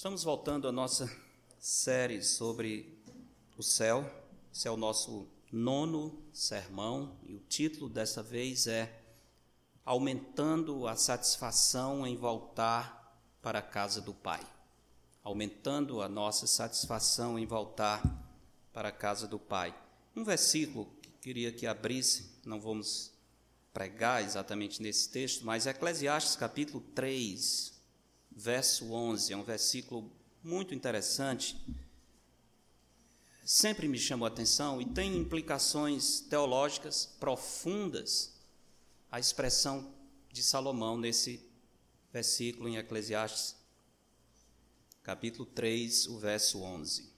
Estamos voltando à nossa série sobre o céu. Esse é o nosso nono sermão e o título dessa vez é Aumentando a satisfação em voltar para a casa do Pai. Aumentando a nossa satisfação em voltar para a casa do Pai. Um versículo que queria que abrisse, não vamos pregar exatamente nesse texto, mas Eclesiastes capítulo 3, verso 11, é um versículo muito interessante. Sempre me chamou a atenção e tem implicações teológicas profundas a expressão de Salomão nesse versículo em Eclesiastes, capítulo 3, o verso 11.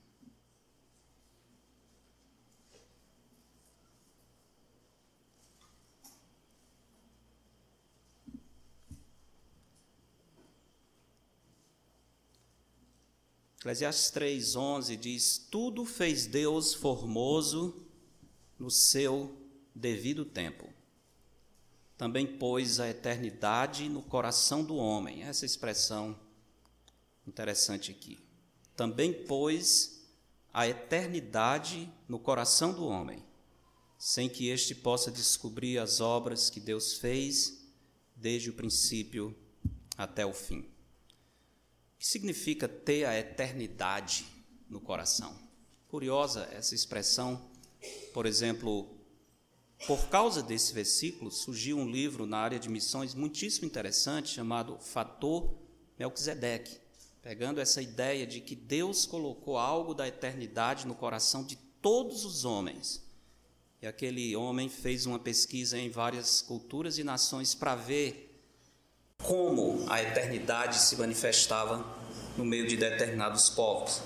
Eclesiastes 3,11 diz: Tudo fez Deus formoso no seu devido tempo. Também pôs a eternidade no coração do homem. Essa expressão interessante aqui. Também pôs a eternidade no coração do homem, sem que este possa descobrir as obras que Deus fez desde o princípio até o fim que significa ter a eternidade no coração? Curiosa essa expressão. Por exemplo, por causa desse versículo, surgiu um livro na área de missões muitíssimo interessante chamado Fator Melquisedeque, pegando essa ideia de que Deus colocou algo da eternidade no coração de todos os homens. E aquele homem fez uma pesquisa em várias culturas e nações para ver como a eternidade se manifestava no meio de determinados povos.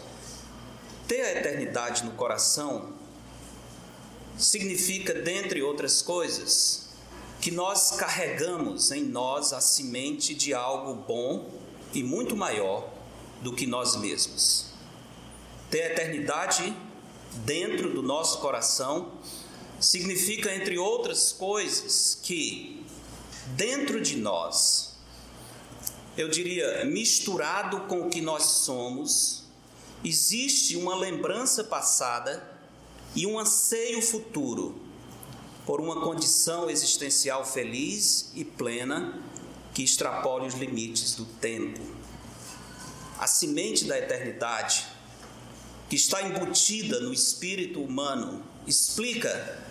Ter a eternidade no coração significa, dentre outras coisas, que nós carregamos em nós a semente de algo bom e muito maior do que nós mesmos. Ter a eternidade dentro do nosso coração significa, entre outras coisas, que dentro de nós eu diria, misturado com o que nós somos, existe uma lembrança passada e um anseio futuro por uma condição existencial feliz e plena que extrapole os limites do tempo. A semente da eternidade, que está embutida no espírito humano, explica,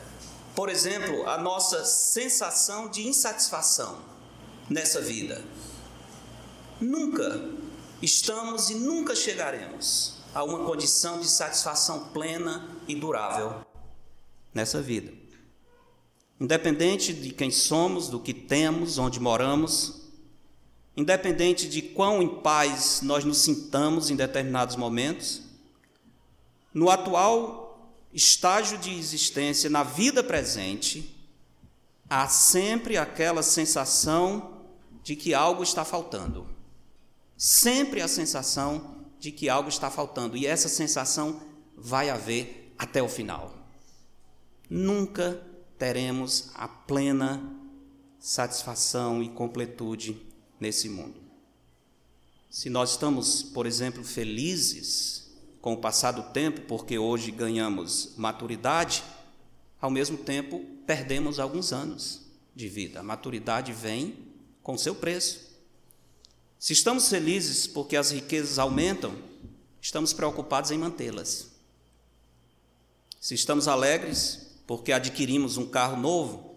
por exemplo, a nossa sensação de insatisfação nessa vida Nunca estamos e nunca chegaremos a uma condição de satisfação plena e durável nessa vida. Independente de quem somos, do que temos, onde moramos, independente de quão em paz nós nos sintamos em determinados momentos, no atual estágio de existência, na vida presente, há sempre aquela sensação de que algo está faltando sempre a sensação de que algo está faltando, e essa sensação vai haver até o final. Nunca teremos a plena satisfação e completude nesse mundo. Se nós estamos, por exemplo, felizes com o passar do tempo, porque hoje ganhamos maturidade, ao mesmo tempo perdemos alguns anos de vida. A maturidade vem com seu preço. Se estamos felizes porque as riquezas aumentam, estamos preocupados em mantê-las. Se estamos alegres porque adquirimos um carro novo,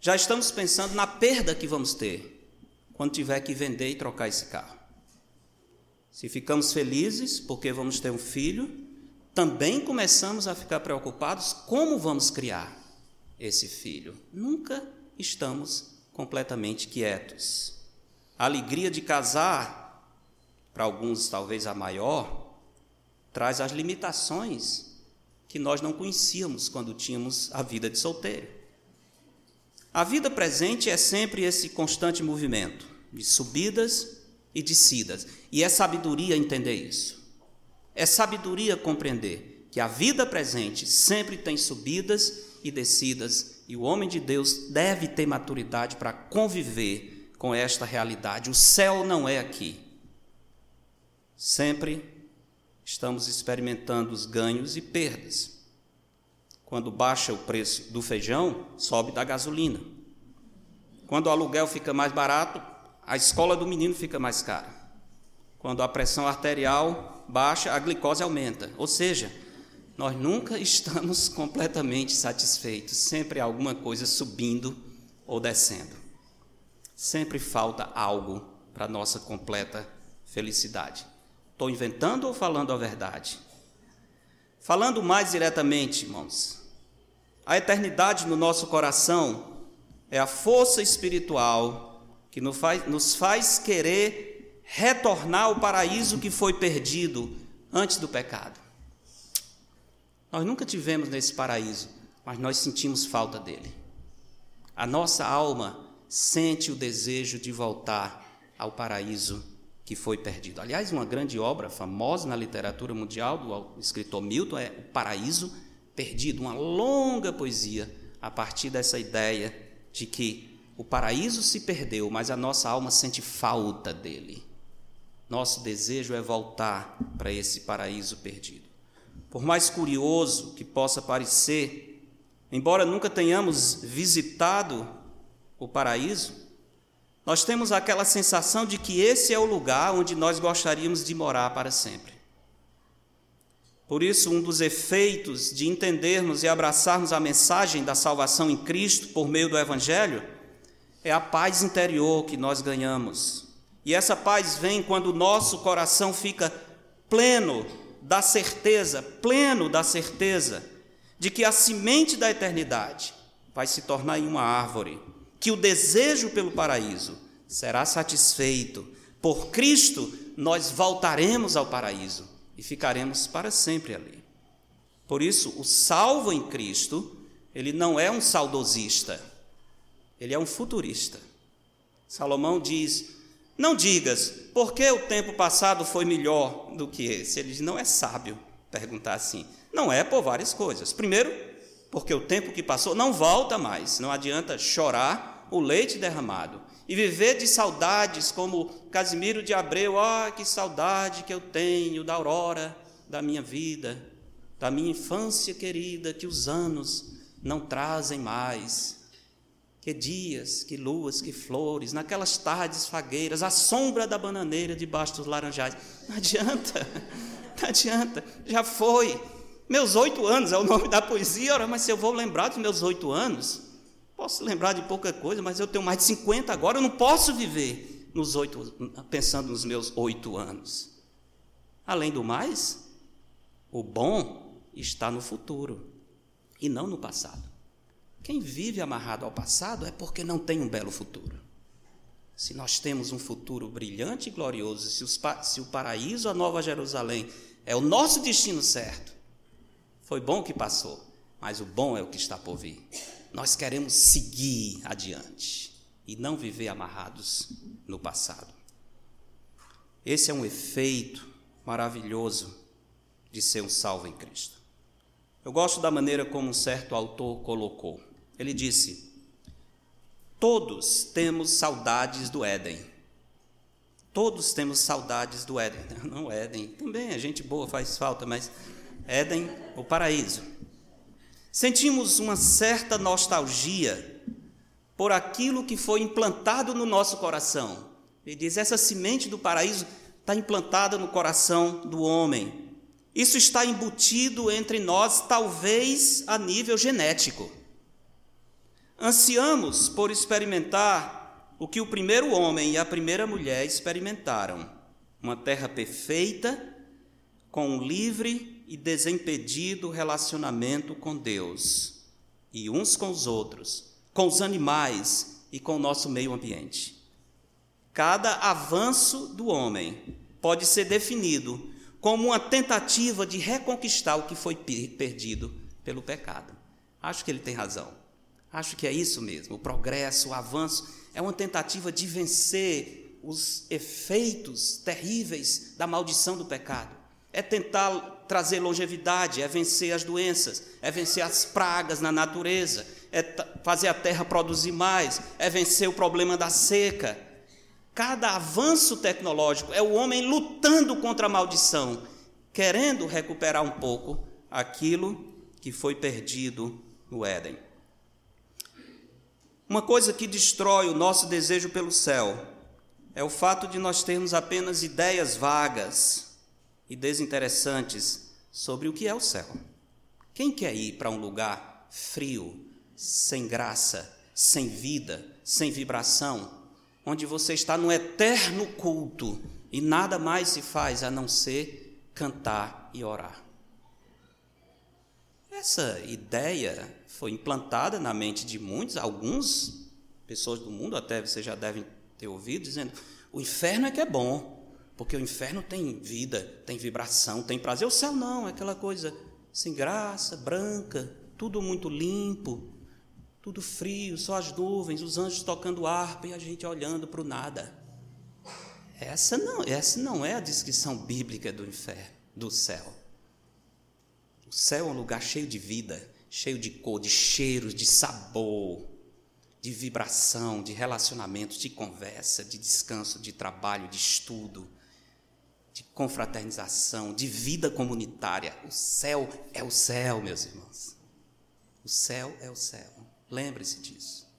já estamos pensando na perda que vamos ter quando tiver que vender e trocar esse carro. Se ficamos felizes porque vamos ter um filho, também começamos a ficar preocupados como vamos criar esse filho. Nunca estamos completamente quietos. A alegria de casar, para alguns talvez a maior, traz as limitações que nós não conhecíamos quando tínhamos a vida de solteiro. A vida presente é sempre esse constante movimento de subidas e descidas, e é sabedoria entender isso. É sabedoria compreender que a vida presente sempre tem subidas e descidas, e o homem de Deus deve ter maturidade para conviver com esta realidade. O céu não é aqui. sempre estamos experimentando os ganhos e perdas. Quando baixa o preço do feijão, sobe da gasolina. Quando o aluguel fica mais barato, a escola do menino fica mais cara. Quando a pressão arterial baixa, a glicose aumenta. Ou seja, nós nunca estamos completamente satisfeitos, sempre há alguma coisa subindo ou descendo. Sempre falta algo para nossa completa felicidade. Estou inventando ou falando a verdade? Falando mais diretamente, irmãos, a eternidade no nosso coração é a força espiritual que nos faz, nos faz querer retornar ao paraíso que foi perdido antes do pecado. Nós nunca tivemos nesse paraíso, mas nós sentimos falta dele. A nossa alma sente o desejo de voltar ao paraíso que foi perdido. Aliás, uma grande obra famosa na literatura mundial do escritor Milton é O Paraíso perdido, uma longa poesia a partir dessa ideia de que o paraíso se perdeu, mas a nossa alma sente falta dele. Nosso desejo é voltar para esse paraíso perdido. Por mais curioso que possa parecer, embora nunca tenhamos visitado o paraíso, nós temos aquela sensação de que esse é o lugar onde nós gostaríamos de morar para sempre. Por isso, um dos efeitos de entendermos e abraçarmos a mensagem da salvação em Cristo por meio do Evangelho é a paz interior que nós ganhamos. E essa paz vem quando o nosso coração fica pleno da certeza, pleno da certeza de que a semente da eternidade vai se tornar em uma árvore, que o desejo pelo paraíso será satisfeito. Por Cristo, nós voltaremos ao paraíso e ficaremos para sempre ali. Por isso, o salvo em Cristo, ele não é um saudosista, ele é um futurista. Salomão diz: Não digas, por que o tempo passado foi melhor do que esse? Ele diz: Não é sábio perguntar assim. Não é por várias coisas. Primeiro, porque o tempo que passou não volta mais, não adianta chorar o leite derramado e viver de saudades, como Casimiro de Abreu, ah, que saudade que eu tenho da aurora da minha vida, da minha infância querida, que os anos não trazem mais. Que dias, que luas, que flores, naquelas tardes fagueiras, a sombra da bananeira debaixo dos laranjais. Não adianta, não adianta, já foi. Meus oito anos é o nome da poesia, ora, mas se eu vou lembrar dos meus oito anos, Posso lembrar de pouca coisa, mas eu tenho mais de 50 agora, eu não posso viver nos oito, pensando nos meus oito anos. Além do mais, o bom está no futuro e não no passado. Quem vive amarrado ao passado é porque não tem um belo futuro. Se nós temos um futuro brilhante e glorioso, se, os, se o paraíso, a Nova Jerusalém, é o nosso destino certo, foi bom o que passou, mas o bom é o que está por vir nós queremos seguir adiante e não viver amarrados no passado. Esse é um efeito maravilhoso de ser um salvo em Cristo. Eu gosto da maneira como um certo autor colocou. Ele disse: Todos temos saudades do Éden. Todos temos saudades do Éden. Não, Éden também é gente boa, faz falta, mas Éden, o paraíso. Sentimos uma certa nostalgia por aquilo que foi implantado no nosso coração. Ele diz: essa semente do paraíso está implantada no coração do homem. Isso está embutido entre nós, talvez a nível genético. Ansiamos por experimentar o que o primeiro homem e a primeira mulher experimentaram: uma terra perfeita, com um livre e desimpedido relacionamento com Deus e uns com os outros, com os animais e com o nosso meio ambiente. Cada avanço do homem pode ser definido como uma tentativa de reconquistar o que foi perdido pelo pecado. Acho que ele tem razão. Acho que é isso mesmo. O progresso, o avanço é uma tentativa de vencer os efeitos terríveis da maldição do pecado. É tentar trazer longevidade, é vencer as doenças, é vencer as pragas na natureza, é fazer a terra produzir mais, é vencer o problema da seca. Cada avanço tecnológico é o homem lutando contra a maldição, querendo recuperar um pouco aquilo que foi perdido no Éden. Uma coisa que destrói o nosso desejo pelo céu é o fato de nós termos apenas ideias vagas e desinteressantes sobre o que é o céu. Quem quer ir para um lugar frio, sem graça, sem vida, sem vibração, onde você está no eterno culto e nada mais se faz a não ser cantar e orar. Essa ideia foi implantada na mente de muitos, alguns pessoas do mundo até você já devem ter ouvido dizendo: o inferno é que é bom, porque o inferno tem vida, tem vibração, tem prazer. O céu não, é aquela coisa sem graça, branca, tudo muito limpo, tudo frio, só as nuvens, os anjos tocando harpa e a gente olhando para o nada. Essa não, essa não é a descrição bíblica do inferno, do céu. O céu é um lugar cheio de vida, cheio de cor, de cheiros, de sabor, de vibração, de relacionamentos, de conversa, de descanso, de trabalho, de estudo, de confraternização, de vida comunitária. O céu é o céu, meus irmãos. O céu é o céu. Lembre-se disso.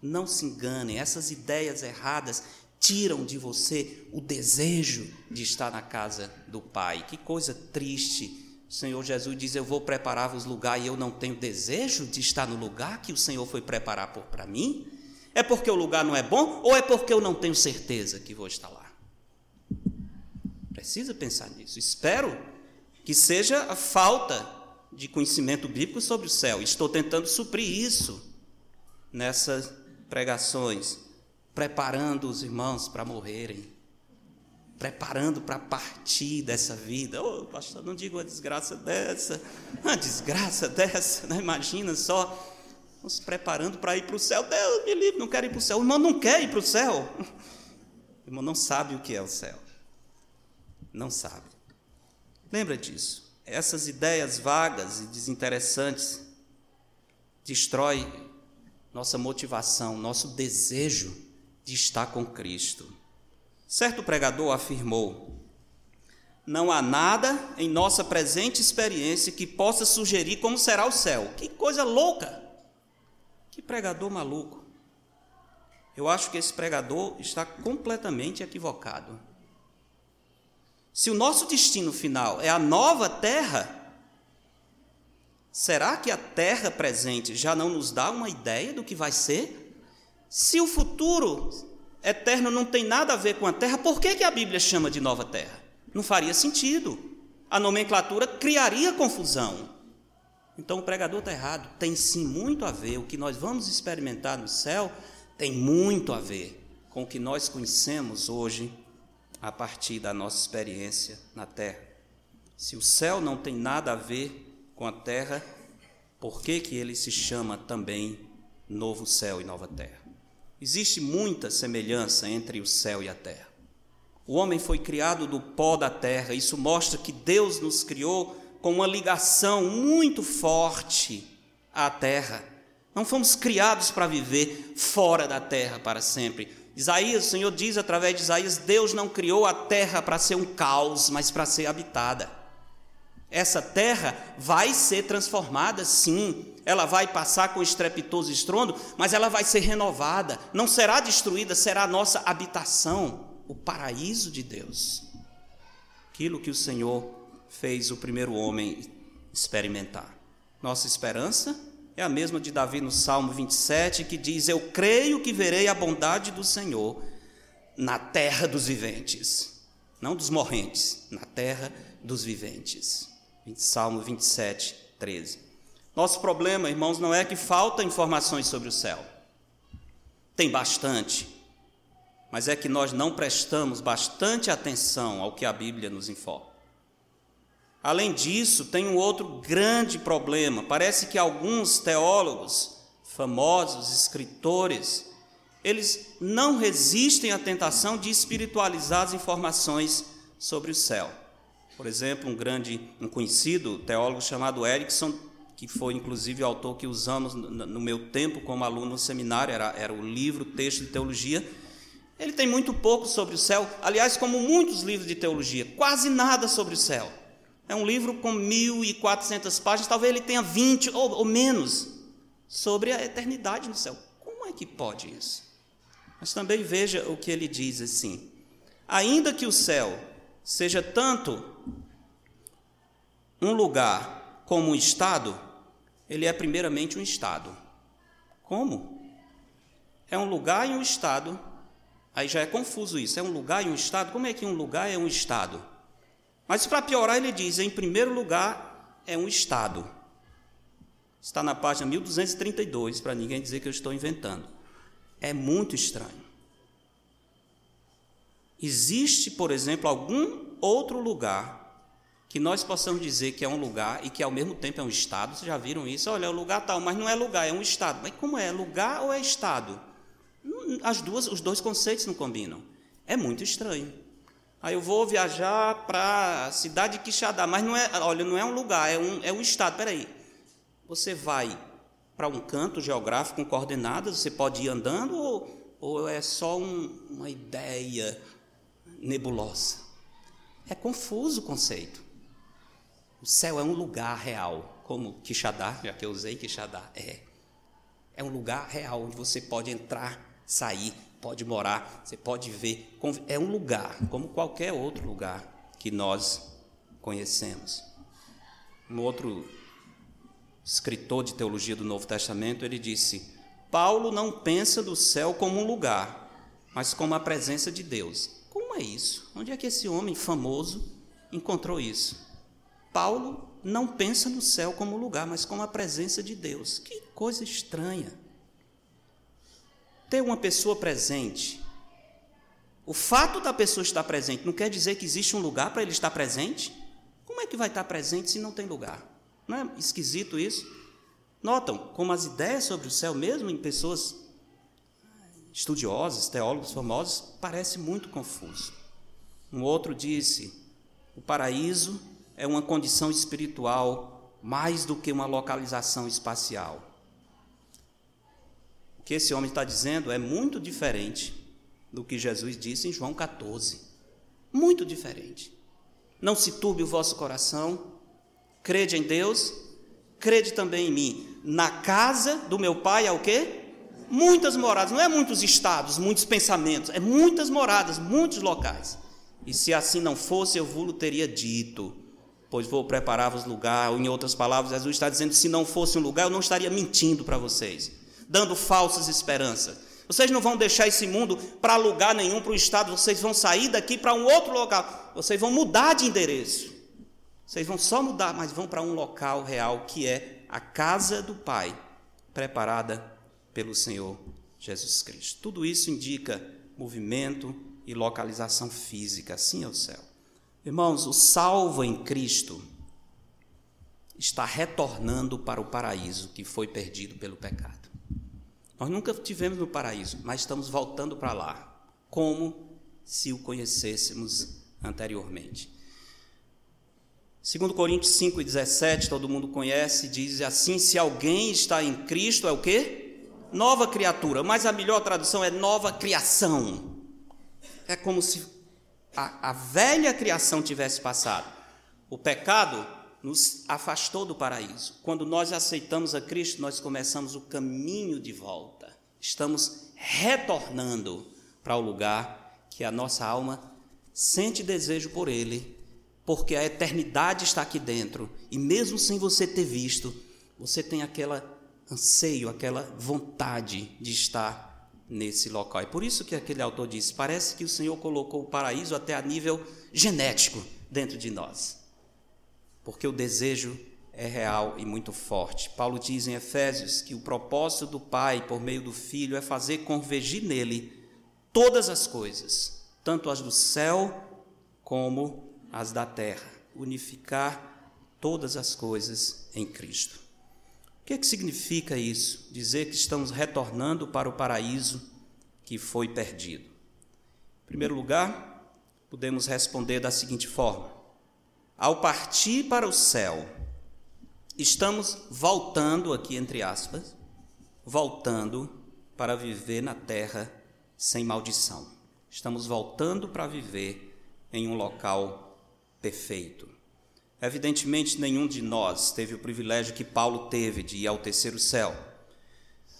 Não se enganem, essas ideias erradas tiram de você o desejo de estar na casa do Pai. Que coisa triste. O Senhor Jesus diz: Eu vou preparar-vos lugar e eu não tenho desejo de estar no lugar que o Senhor foi preparar para mim? É porque o lugar não é bom ou é porque eu não tenho certeza que vou estar lá? Precisa pensar nisso. Espero que seja a falta de conhecimento bíblico sobre o céu. Estou tentando suprir isso nessas pregações, preparando os irmãos para morrerem, preparando para partir dessa vida. Oh, pastor, não diga uma desgraça dessa, uma desgraça dessa, né? imagina só, nos preparando para ir para o céu. Deus me livre, não quero ir para o céu. O irmão não quer ir para o céu. O irmão não sabe o que é o céu. Não sabe. Lembra disso. Essas ideias vagas e desinteressantes destrói nossa motivação, nosso desejo de estar com Cristo. Certo pregador afirmou: Não há nada em nossa presente experiência que possa sugerir como será o céu. Que coisa louca! Que pregador maluco! Eu acho que esse pregador está completamente equivocado. Se o nosso destino final é a nova terra, Será que a terra presente já não nos dá uma ideia do que vai ser? Se o futuro eterno não tem nada a ver com a terra, por que, que a Bíblia chama de nova terra? Não faria sentido. A nomenclatura criaria confusão. Então o pregador está errado. Tem sim muito a ver. O que nós vamos experimentar no céu tem muito a ver com o que nós conhecemos hoje a partir da nossa experiência na terra. Se o céu não tem nada a ver com a terra, por que, que ele se chama também novo céu e nova terra? Existe muita semelhança entre o céu e a terra. O homem foi criado do pó da terra, isso mostra que Deus nos criou com uma ligação muito forte à terra. Não fomos criados para viver fora da terra para sempre. Isaías, o Senhor diz através de Isaías: Deus não criou a terra para ser um caos, mas para ser habitada. Essa terra vai ser transformada, sim. Ela vai passar com estrepitoso estrondo, mas ela vai ser renovada. Não será destruída, será a nossa habitação, o paraíso de Deus. Aquilo que o Senhor fez o primeiro homem experimentar. Nossa esperança é a mesma de Davi no Salmo 27, que diz: Eu creio que verei a bondade do Senhor na terra dos viventes. Não dos morrentes, na terra dos viventes. Salmo 27, 13. Nosso problema, irmãos, não é que falta informações sobre o céu. Tem bastante. Mas é que nós não prestamos bastante atenção ao que a Bíblia nos informa. Além disso, tem um outro grande problema. Parece que alguns teólogos, famosos, escritores, eles não resistem à tentação de espiritualizar as informações sobre o céu. Por exemplo, um grande, um conhecido teólogo chamado Erickson, que foi inclusive o autor que usamos no meu tempo como aluno no seminário, era, era o livro Texto de Teologia, Ele tem muito pouco sobre o céu, aliás, como muitos livros de teologia, quase nada sobre o céu. É um livro com 1.400 páginas, talvez ele tenha 20 ou, ou menos sobre a eternidade no céu. Como é que pode isso? Mas também veja o que ele diz assim: ainda que o céu seja tanto um lugar como um estado, ele é primeiramente um estado. Como? É um lugar e um estado. Aí já é confuso isso. É um lugar e um estado? Como é que um lugar é um estado? Mas para piorar, ele diz: em primeiro lugar, é um estado. Está na página 1232, para ninguém dizer que eu estou inventando. É muito estranho. Existe, por exemplo, algum outro lugar que nós possamos dizer que é um lugar e que ao mesmo tempo é um estado? Vocês já viram isso? Olha, é um lugar tal, mas não é lugar, é um estado. Mas como é? Lugar ou é estado? As duas, os dois conceitos não combinam. É muito estranho. Aí eu vou viajar para a cidade de Quixadá, mas não é, olha, não é um lugar, é um, é um estado. Peraí, você vai para um canto geográfico com coordenadas, você pode ir andando ou, ou é só um, uma ideia nebulosa? É confuso o conceito. O céu é um lugar real, como Quixadá, já que eu usei Quixadá, é. É um lugar real onde você pode entrar, sair, pode morar, você pode ver. É um lugar, como qualquer outro lugar que nós conhecemos. Um outro escritor de teologia do Novo Testamento, ele disse: Paulo não pensa do céu como um lugar, mas como a presença de Deus. Como é isso? Onde é que esse homem famoso encontrou isso? Paulo não pensa no céu como lugar, mas como a presença de Deus. Que coisa estranha. Ter uma pessoa presente. O fato da pessoa estar presente não quer dizer que existe um lugar para ele estar presente? Como é que vai estar presente se não tem lugar? Não é esquisito isso? Notam como as ideias sobre o céu, mesmo em pessoas estudiosas, teólogos famosos, parece muito confuso. Um outro disse: o paraíso é uma condição espiritual mais do que uma localização espacial. Que esse homem está dizendo é muito diferente do que Jesus disse em João 14. Muito diferente. Não se turbe o vosso coração, Crede em Deus, crede também em mim. Na casa do meu pai há o quê? Muitas moradas, não é muitos estados, muitos pensamentos, é muitas moradas, muitos locais. E se assim não fosse, eu vos teria dito, pois vou preparar-vos lugar. Ou em outras palavras, Jesus está dizendo: se não fosse um lugar, eu não estaria mentindo para vocês, dando falsas esperanças. Vocês não vão deixar esse mundo para lugar nenhum, para o estado, vocês vão sair daqui para um outro local, vocês vão mudar de endereço. Vocês vão só mudar, mas vão para um local real que é a casa do Pai, preparada pelo Senhor Jesus Cristo. Tudo isso indica movimento e localização física, assim é o céu. Irmãos, o salvo em Cristo está retornando para o paraíso que foi perdido pelo pecado. Nós nunca tivemos no paraíso, mas estamos voltando para lá, como se o conhecêssemos anteriormente. Segundo Coríntios 5 e 17, todo mundo conhece, diz assim: se alguém está em Cristo, é o quê? Nova criatura, mas a melhor tradução é nova criação. É como se a, a velha criação tivesse passado. O pecado nos afastou do paraíso. Quando nós aceitamos a Cristo, nós começamos o caminho de volta. Estamos retornando para o lugar que a nossa alma sente desejo por Ele porque a eternidade está aqui dentro, e mesmo sem você ter visto, você tem aquela anseio, aquela vontade de estar nesse local. É por isso que aquele autor disse: parece que o Senhor colocou o paraíso até a nível genético dentro de nós, porque o desejo é real e muito forte. Paulo diz em Efésios que o propósito do Pai, por meio do Filho, é fazer convergir nele todas as coisas, tanto as do céu como as da terra, unificar todas as coisas em Cristo. O que, é que significa isso? Dizer que estamos retornando para o paraíso que foi perdido. Em primeiro lugar, podemos responder da seguinte forma: ao partir para o céu, estamos voltando aqui entre aspas, voltando para viver na terra sem maldição. Estamos voltando para viver em um local perfeito. Evidentemente, nenhum de nós teve o privilégio que Paulo teve de ir ao terceiro céu.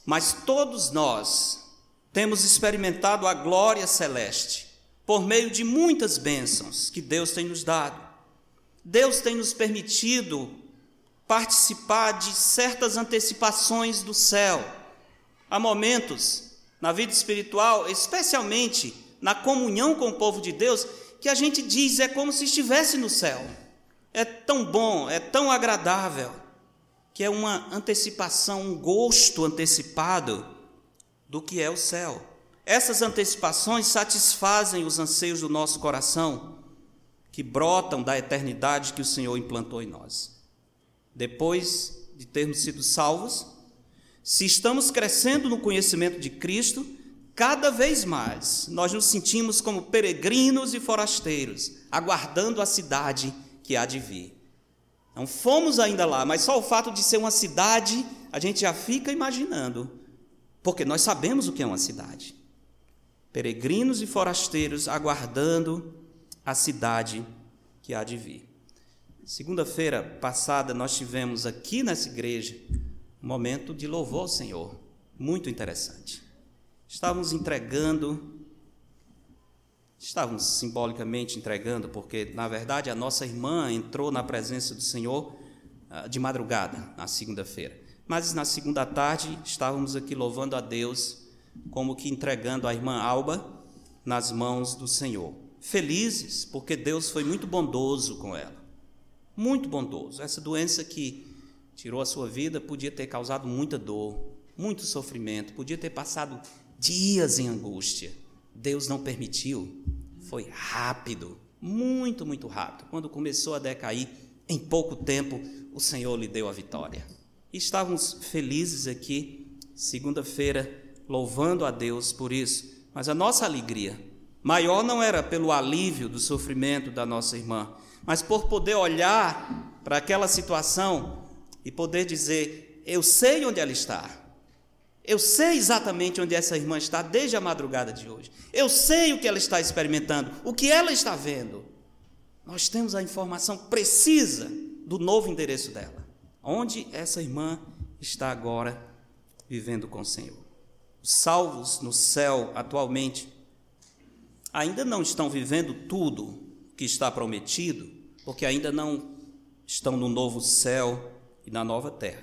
Mas todos nós temos experimentado a glória celeste por meio de muitas bênçãos que Deus tem nos dado. Deus tem nos permitido participar de certas antecipações do céu. Há momentos na vida espiritual, especialmente na comunhão com o povo de Deus, que a gente diz é como se estivesse no céu. É tão bom, é tão agradável, que é uma antecipação, um gosto antecipado do que é o céu. Essas antecipações satisfazem os anseios do nosso coração, que brotam da eternidade que o Senhor implantou em nós. Depois de termos sido salvos, se estamos crescendo no conhecimento de Cristo, cada vez mais nós nos sentimos como peregrinos e forasteiros, aguardando a cidade que há de vir. Não fomos ainda lá, mas só o fato de ser uma cidade, a gente já fica imaginando, porque nós sabemos o que é uma cidade peregrinos e forasteiros aguardando a cidade que há de vir. Segunda-feira passada nós tivemos aqui nessa igreja um momento de louvor ao Senhor, muito interessante. Estávamos entregando, estávamos simbolicamente entregando, porque na verdade a nossa irmã entrou na presença do Senhor ah, de madrugada, na segunda-feira. Mas na segunda tarde estávamos aqui louvando a Deus como que entregando a irmã Alba nas mãos do Senhor. Felizes, porque Deus foi muito bondoso com ela. Muito bondoso. Essa doença que tirou a sua vida podia ter causado muita dor, muito sofrimento, podia ter passado dias em angústia. Deus não permitiu. Foi rápido, muito, muito rápido. Quando começou a decair, em pouco tempo, o Senhor lhe deu a vitória. Estávamos felizes aqui, segunda-feira, louvando a Deus por isso. Mas a nossa alegria maior não era pelo alívio do sofrimento da nossa irmã, mas por poder olhar para aquela situação e poder dizer: Eu sei onde ela está. Eu sei exatamente onde essa irmã está desde a madrugada de hoje. Eu sei o que ela está experimentando, o que ela está vendo. Nós temos a informação precisa do novo endereço dela. Onde essa irmã está agora vivendo com o Senhor salvos no céu atualmente ainda não estão vivendo tudo que está prometido, porque ainda não estão no novo céu e na nova terra,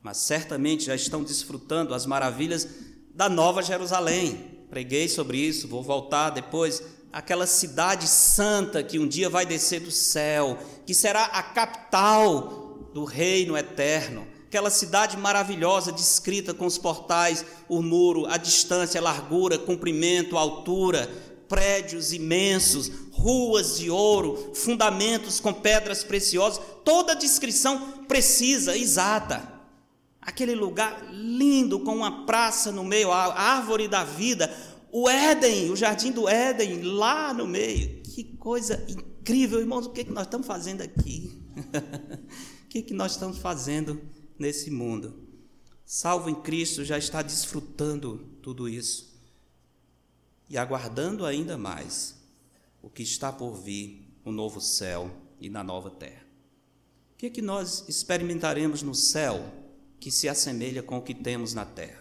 mas certamente já estão desfrutando as maravilhas da nova Jerusalém. Preguei sobre isso, vou voltar depois. Aquela cidade santa que um dia vai descer do céu, que será a capital do reino eterno aquela cidade maravilhosa descrita com os portais, o muro, a distância, a largura, comprimento, altura, prédios imensos, ruas de ouro, fundamentos com pedras preciosas, toda a descrição precisa, exata. Aquele lugar lindo com uma praça no meio, a árvore da vida, o Éden, o jardim do Éden lá no meio. Que coisa incrível, irmãos, o que, é que nós estamos fazendo aqui? o que, é que nós estamos fazendo nesse mundo. Salvo em Cristo, já está desfrutando tudo isso e aguardando ainda mais o que está por vir no novo céu e na nova terra. O que é que nós experimentaremos no céu que se assemelha com o que temos na terra?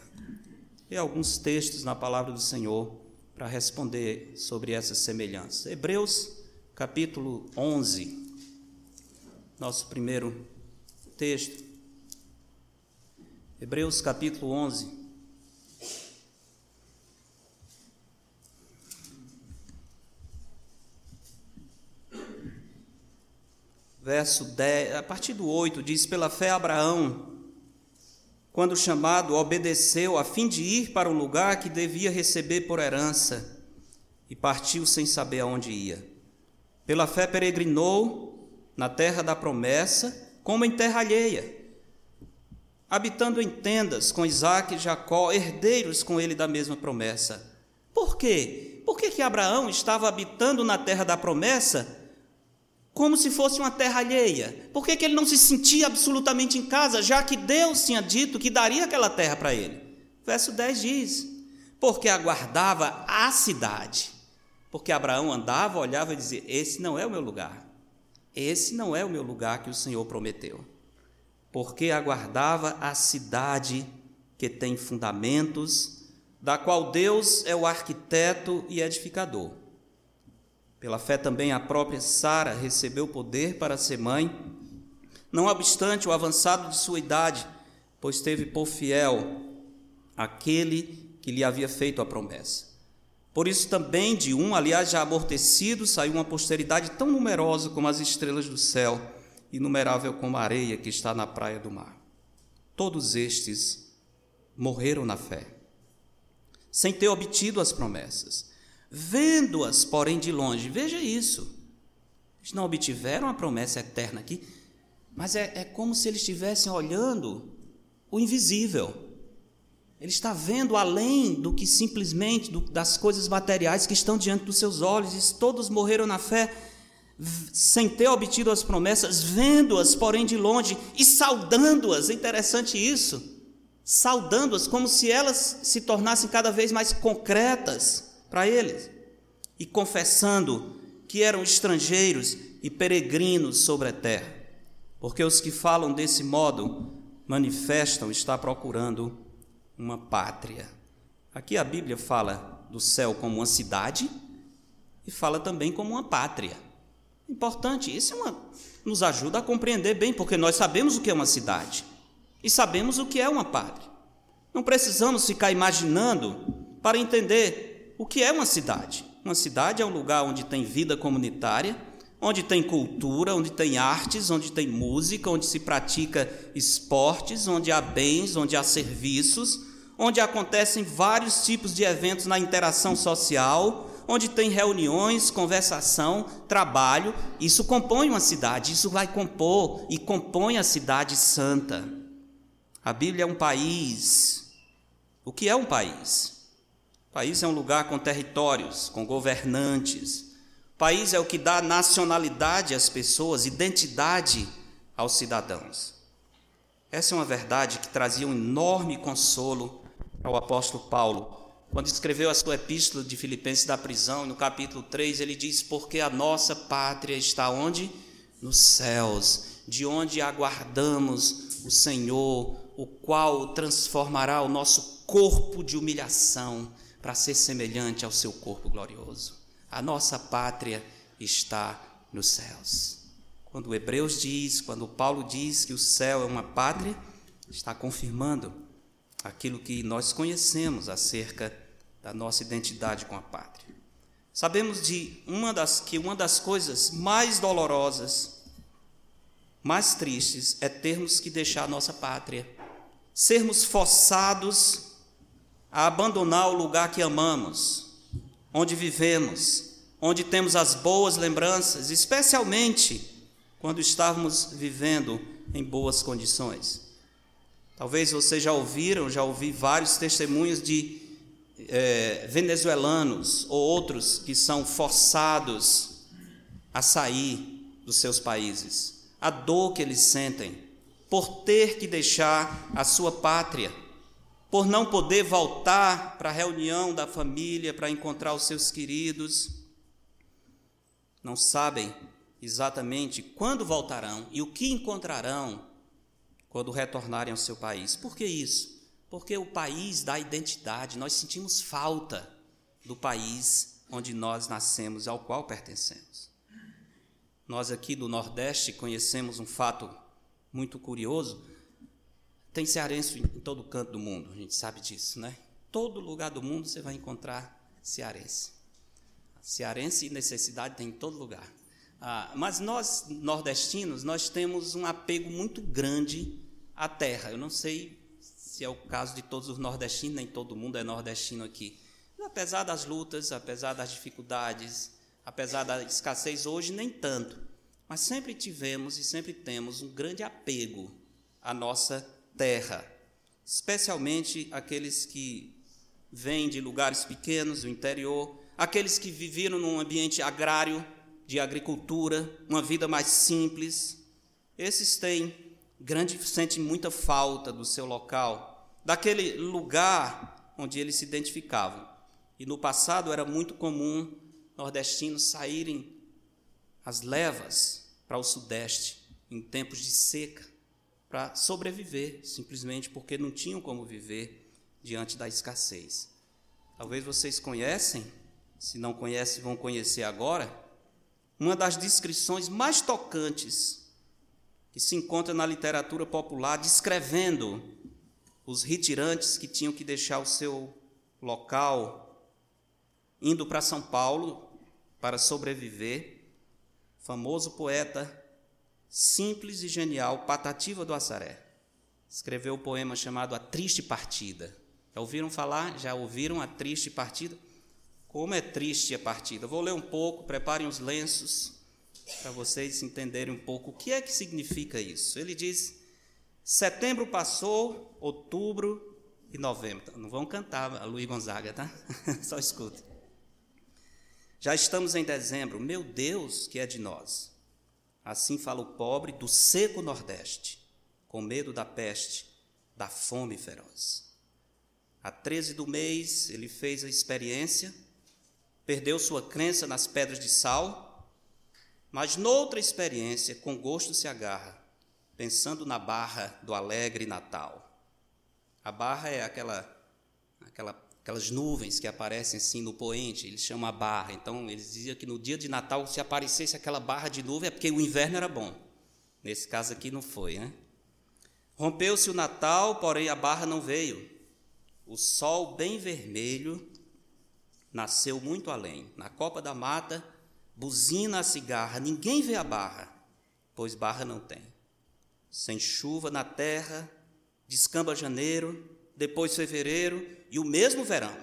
E alguns textos na palavra do Senhor para responder sobre essa semelhança. Hebreus capítulo 11, nosso primeiro texto. Hebreus capítulo 11. Verso 10, a partir do 8, diz: Pela fé, Abraão, quando chamado, obedeceu a fim de ir para o lugar que devia receber por herança e partiu sem saber aonde ia. Pela fé, peregrinou na terra da promessa, como em terra alheia habitando em tendas com Isaac e Jacó, herdeiros com ele da mesma promessa. Por quê? Por que, que Abraão estava habitando na terra da promessa como se fosse uma terra alheia? Por que, que ele não se sentia absolutamente em casa, já que Deus tinha dito que daria aquela terra para ele? Verso 10 diz: Porque aguardava a cidade Porque Abraão andava, olhava e dizia: Esse não é o meu lugar. Esse não é o meu lugar que o Senhor prometeu. Porque aguardava a cidade que tem fundamentos, da qual Deus é o arquiteto e edificador. Pela fé também a própria Sara recebeu poder para ser mãe, não obstante o avançado de sua idade, pois teve por fiel aquele que lhe havia feito a promessa. Por isso também de um, aliás, já amortecido, saiu uma posteridade tão numerosa como as estrelas do céu, inumerável como a areia que está na praia do mar. Todos estes morreram na fé, sem ter obtido as promessas, vendo-as, porém, de longe. Veja isso. Eles não obtiveram a promessa eterna aqui, mas é, é como se eles estivessem olhando o invisível. Ele está vendo além do que simplesmente do, das coisas materiais que estão diante dos seus olhos. Todos morreram na fé sem ter obtido as promessas, vendo-as, porém de longe, e saudando-as. É interessante isso. Saudando-as como se elas se tornassem cada vez mais concretas para eles. E confessando que eram estrangeiros e peregrinos sobre a terra. Porque os que falam desse modo manifestam estar procurando uma pátria. Aqui a Bíblia fala do céu como uma cidade e fala também como uma pátria. Importante, isso é uma, nos ajuda a compreender bem, porque nós sabemos o que é uma cidade e sabemos o que é uma pátria. Não precisamos ficar imaginando para entender o que é uma cidade. Uma cidade é um lugar onde tem vida comunitária, onde tem cultura, onde tem artes, onde tem música, onde se pratica esportes, onde há bens, onde há serviços, onde acontecem vários tipos de eventos na interação social, onde tem reuniões, conversação, trabalho. Isso compõe uma cidade, isso vai compor e compõe a cidade santa. A Bíblia é um país. O que é um país? País é um lugar com territórios, com governantes. País é o que dá nacionalidade às pessoas, identidade aos cidadãos. Essa é uma verdade que trazia um enorme consolo ao apóstolo Paulo. Quando escreveu a sua epístola de Filipenses da prisão, no capítulo 3, ele diz: Porque a nossa pátria está onde? Nos céus, de onde aguardamos o Senhor, o qual transformará o nosso corpo de humilhação para ser semelhante ao seu corpo glorioso. A nossa pátria está nos céus. Quando o Hebreus diz, quando Paulo diz que o céu é uma pátria, está confirmando aquilo que nós conhecemos acerca da nossa identidade com a pátria. Sabemos de uma das que uma das coisas mais dolorosas, mais tristes é termos que deixar a nossa pátria, sermos forçados a abandonar o lugar que amamos, onde vivemos, onde temos as boas lembranças, especialmente quando estávamos vivendo em boas condições. Talvez vocês já ouviram, já ouvi vários testemunhos de é, venezuelanos ou outros que são forçados a sair dos seus países. A dor que eles sentem por ter que deixar a sua pátria, por não poder voltar para a reunião da família, para encontrar os seus queridos. Não sabem exatamente quando voltarão e o que encontrarão quando retornarem ao seu país. Por que isso? Porque o país dá identidade, nós sentimos falta do país onde nós nascemos, ao qual pertencemos. Nós aqui do Nordeste conhecemos um fato muito curioso. Tem cearense em todo canto do mundo, a gente sabe disso, né? Todo lugar do mundo você vai encontrar cearense. Cearense e necessidade tem em todo lugar. Ah, mas nós, nordestinos, nós temos um apego muito grande a terra. Eu não sei se é o caso de todos os nordestinos, nem todo mundo é nordestino aqui. Apesar das lutas, apesar das dificuldades, apesar da escassez hoje, nem tanto. Mas sempre tivemos e sempre temos um grande apego à nossa terra, especialmente aqueles que vêm de lugares pequenos, do interior, aqueles que viveram num ambiente agrário, de agricultura, uma vida mais simples. Esses têm grande sente muita falta do seu local, daquele lugar onde eles se identificavam. E no passado era muito comum nordestinos saírem as levas para o sudeste em tempos de seca para sobreviver, simplesmente porque não tinham como viver diante da escassez. Talvez vocês conhecem, se não conhecem, vão conhecer agora, uma das descrições mais tocantes que se encontra na literatura popular descrevendo os retirantes que tinham que deixar o seu local indo para São Paulo para sobreviver. Famoso poeta simples e genial Patativa do Assaré escreveu o um poema chamado A Triste Partida. Já ouviram falar? Já ouviram a triste partida? Como é triste a partida? Vou ler um pouco, preparem os lenços para vocês entenderem um pouco o que é que significa isso. Ele diz: Setembro passou, outubro e novembro. Não vão cantar Luiz Gonzaga, tá? Só escute. Já estamos em dezembro. Meu Deus, que é de nós. Assim fala o pobre do seco Nordeste, com medo da peste, da fome feroz. A 13 do mês, ele fez a experiência perdeu sua crença nas pedras de sal, mas noutra experiência, com gosto se agarra, pensando na barra do alegre Natal. A barra é aquela, aquela, aquelas nuvens que aparecem assim no poente, eles chamam a barra. Então, eles diziam que no dia de Natal, se aparecesse aquela barra de nuvem, é porque o inverno era bom. Nesse caso aqui não foi, né? Rompeu-se o Natal, porém a barra não veio. O sol bem vermelho nasceu muito além. Na copa da mata, buzina a cigarra, ninguém vê a barra, pois barra não tem. Sem chuva na terra, descamba janeiro, depois fevereiro e o mesmo verão.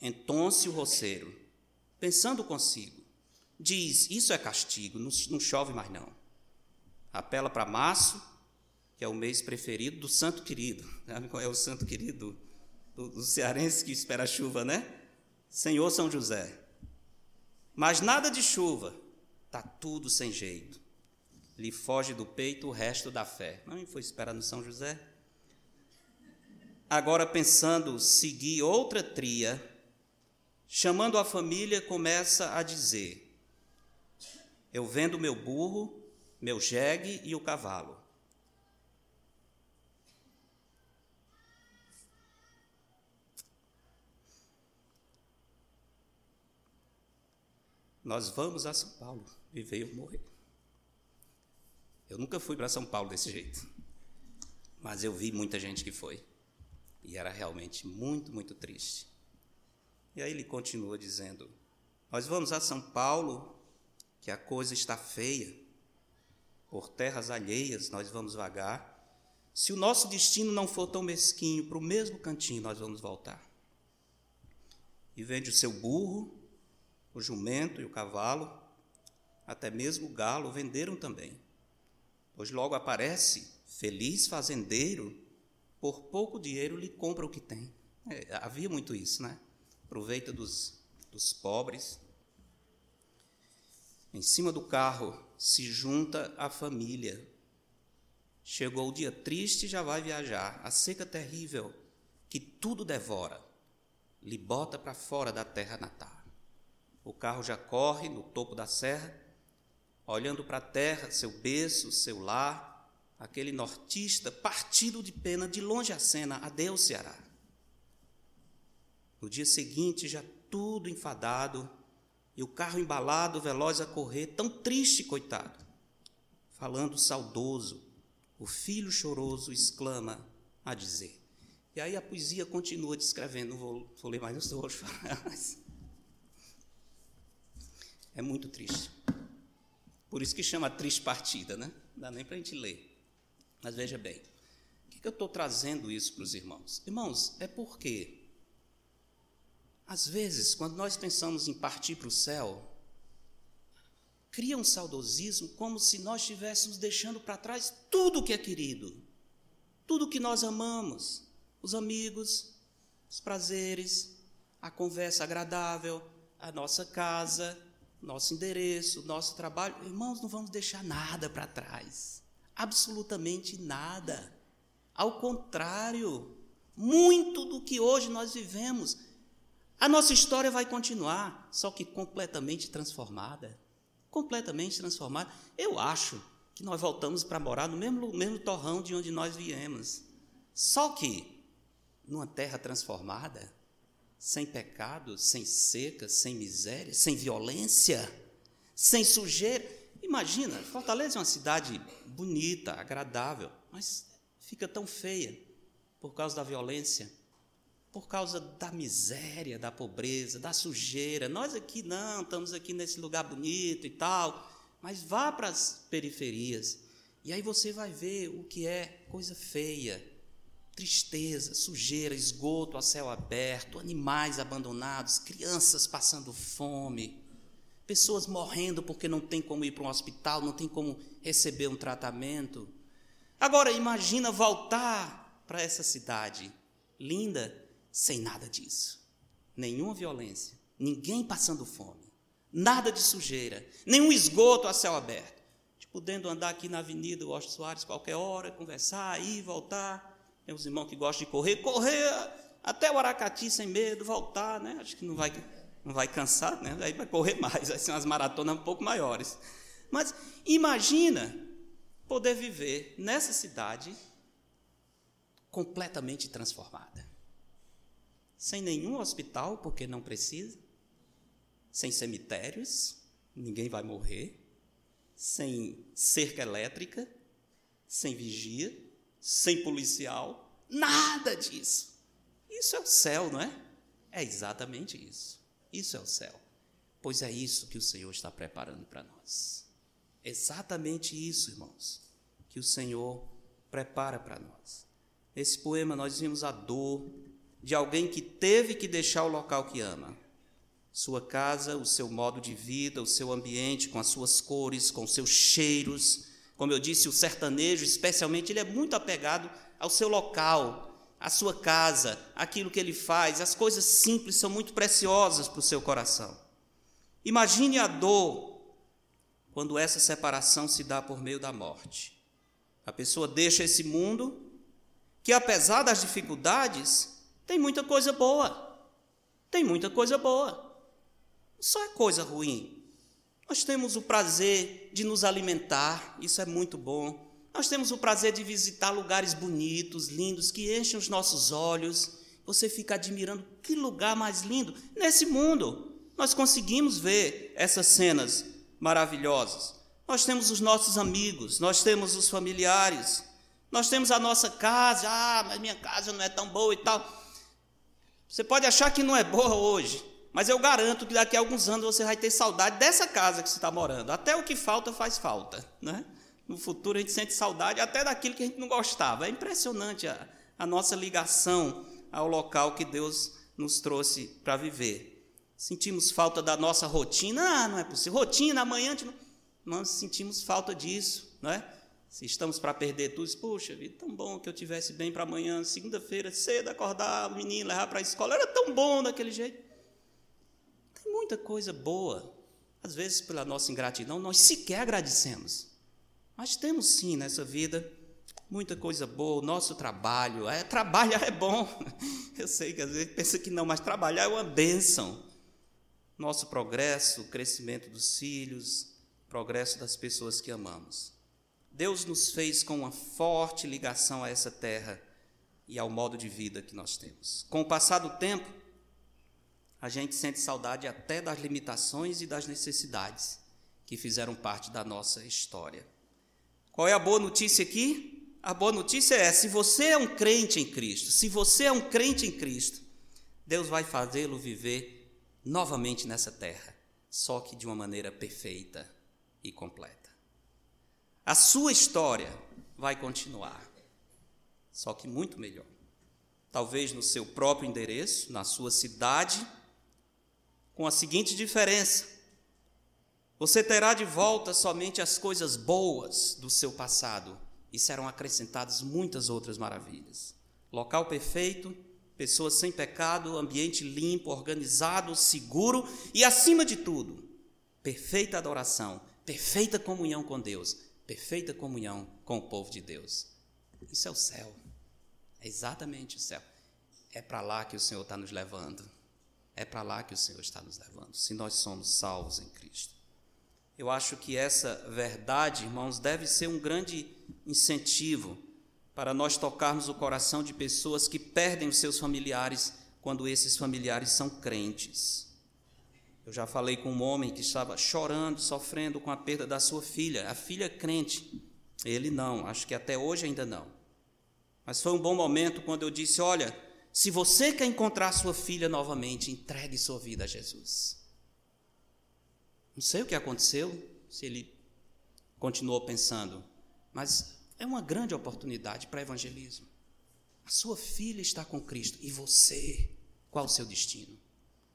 Entonce o roceiro, pensando consigo, diz: Isso é castigo, não chove mais não. Apela para março, que é o mês preferido do santo querido. Sabe qual é o santo querido do, do cearense que espera a chuva, né? Senhor São José. Mas nada de chuva, está tudo sem jeito. Lhe foge do peito o resto da fé. Não foi esperar no São José? Agora, pensando seguir outra tria, chamando a família, começa a dizer: Eu vendo meu burro, meu jegue e o cavalo. Nós vamos a São Paulo, viver ou morrer. Eu nunca fui para São Paulo desse jeito, mas eu vi muita gente que foi. E era realmente muito, muito triste. E aí ele continua dizendo: Nós vamos a São Paulo, que a coisa está feia, por terras alheias nós vamos vagar. Se o nosso destino não for tão mesquinho, para o mesmo cantinho nós vamos voltar. E vende o seu burro, o jumento e o cavalo, até mesmo o galo venderam também. Pois logo aparece, feliz fazendeiro, por pouco dinheiro lhe compra o que tem. É, havia muito isso, né? Aproveita dos, dos pobres. Em cima do carro se junta a família. Chegou o dia triste já vai viajar. A seca terrível que tudo devora lhe bota para fora da terra natal. O carro já corre no topo da serra, olhando para a terra, seu berço, seu lar, aquele nortista partido de pena, de longe a cena, adeus Ceará. No dia seguinte, já tudo enfadado, e o carro embalado, veloz a correr, tão triste, coitado. Falando saudoso, o filho choroso exclama a dizer. E aí a poesia continua descrevendo, não vou, vou ler mais, não estou hoje, é muito triste. Por isso que chama triste partida, né? Não dá nem para a gente ler. Mas veja bem, o que, eu estou trazendo isso para os irmãos? Irmãos, é porque, às vezes, quando nós pensamos em partir para o céu, cria um saudosismo como se nós estivéssemos deixando para trás tudo o que é querido, tudo o que nós amamos, os amigos, os prazeres, a conversa agradável, a nossa casa, nosso endereço, nosso trabalho. Irmãos, não vamos deixar nada para trás. Absolutamente nada. Ao contrário, muito do que hoje nós vivemos A nossa história vai continuar, só que completamente transformada. Completamente transformada. Eu acho que nós voltamos para morar no mesmo, mesmo torrão de onde nós viemos. Só que numa terra transformada, sem pecado, sem seca, sem miséria, sem violência, sem sujeira. Imagina, Fortaleza é uma cidade bonita, agradável, mas fica tão feia por causa da violência, por causa da miséria, da pobreza, da sujeira. Nós aqui não, estamos aqui nesse lugar bonito e tal, mas vá para as periferias e aí você vai ver o que é coisa feia, tristeza, sujeira, esgoto a céu aberto, animais abandonados, crianças passando fome, pessoas morrendo porque não tem como ir para um hospital, não tem como receber um tratamento. Agora imagina voltar para essa cidade linda sem nada disso. Nenhuma violência, ninguém passando fome, nada de sujeira, nenhum esgoto a céu aberto. Podendo andar aqui na Avenida Washington Soares qualquer hora, conversar, ir, voltar. Tem uns irmãos que gostam de correr, correr até o Aracati sem medo, voltar, né? Acho que não vai, não vai cansar, né? Aí vai correr mais, vai ser umas maratonas um pouco maiores. Mas imagina poder viver nessa cidade completamente transformada. Sem nenhum hospital, porque não precisa, sem cemitérios, ninguém vai morrer, sem cerca elétrica, sem vigia, sem policial, nada disso. Isso é o céu, não é? É exatamente isso. Isso é o céu. Pois é isso que o Senhor está preparando para nós. Exatamente isso, irmãos, que o Senhor prepara para nós. Nesse poema nós vimos a dor de alguém que teve que deixar o local que ama. Sua casa, o seu modo de vida, o seu ambiente, com as suas cores, com os seus cheiros, como eu disse, o sertanejo, especialmente, ele é muito apegado ao seu local, à sua casa, aquilo que ele faz. As coisas simples são muito preciosas para o seu coração. Imagine a dor quando essa separação se dá por meio da morte. A pessoa deixa esse mundo que, apesar das dificuldades, tem muita coisa boa. Tem muita coisa boa. Só é coisa ruim. Nós temos o prazer de nos alimentar, isso é muito bom. Nós temos o prazer de visitar lugares bonitos, lindos, que enchem os nossos olhos. Você fica admirando que lugar mais lindo. Nesse mundo, nós conseguimos ver essas cenas maravilhosas. Nós temos os nossos amigos, nós temos os familiares, nós temos a nossa casa. Ah, mas minha casa não é tão boa e tal. Você pode achar que não é boa hoje, mas eu garanto que daqui a alguns anos você vai ter saudade dessa casa que você está morando. Até o que falta faz falta. Né? No futuro a gente sente saudade até daquilo que a gente não gostava. É impressionante a, a nossa ligação ao local que Deus nos trouxe para viver. Sentimos falta da nossa rotina. Ah, não é possível. Rotina, amanhã. Não... Nós sentimos falta disso. Não é? Se estamos para perder tudo, puxa vida, tão bom que eu tivesse bem para amanhã, segunda-feira, cedo, acordar o menino, levar para a escola, era tão bom daquele jeito muita coisa boa. Às vezes, pela nossa ingratidão, nós sequer agradecemos. Mas temos sim nessa vida muita coisa boa, nosso trabalho. É, trabalhar é bom. Eu sei que às vezes pensa que não, mas trabalhar é uma bênção. Nosso progresso, o crescimento dos filhos, progresso das pessoas que amamos. Deus nos fez com uma forte ligação a essa terra e ao modo de vida que nós temos. Com o passar do tempo, a gente sente saudade até das limitações e das necessidades que fizeram parte da nossa história. Qual é a boa notícia aqui? A boa notícia é: se você é um crente em Cristo, se você é um crente em Cristo, Deus vai fazê-lo viver novamente nessa terra, só que de uma maneira perfeita e completa. A sua história vai continuar, só que muito melhor. Talvez no seu próprio endereço, na sua cidade, com a seguinte diferença: você terá de volta somente as coisas boas do seu passado e serão acrescentadas muitas outras maravilhas. Local perfeito, pessoas sem pecado, ambiente limpo, organizado, seguro e, acima de tudo, perfeita adoração, perfeita comunhão com Deus, perfeita comunhão com o povo de Deus. Isso é o céu, é exatamente o céu. É para lá que o Senhor está nos levando. É para lá que o Senhor está nos levando, se nós somos salvos em Cristo. Eu acho que essa verdade, irmãos, deve ser um grande incentivo para nós tocarmos o coração de pessoas que perdem os seus familiares quando esses familiares são crentes. Eu já falei com um homem que estava chorando, sofrendo com a perda da sua filha, a filha é crente. Ele não, acho que até hoje ainda não. Mas foi um bom momento quando eu disse: Olha, se você quer encontrar sua filha novamente, entregue sua vida a Jesus. Não sei o que aconteceu, se ele continuou pensando, mas é uma grande oportunidade para evangelismo. A sua filha está com Cristo e você, qual o seu destino?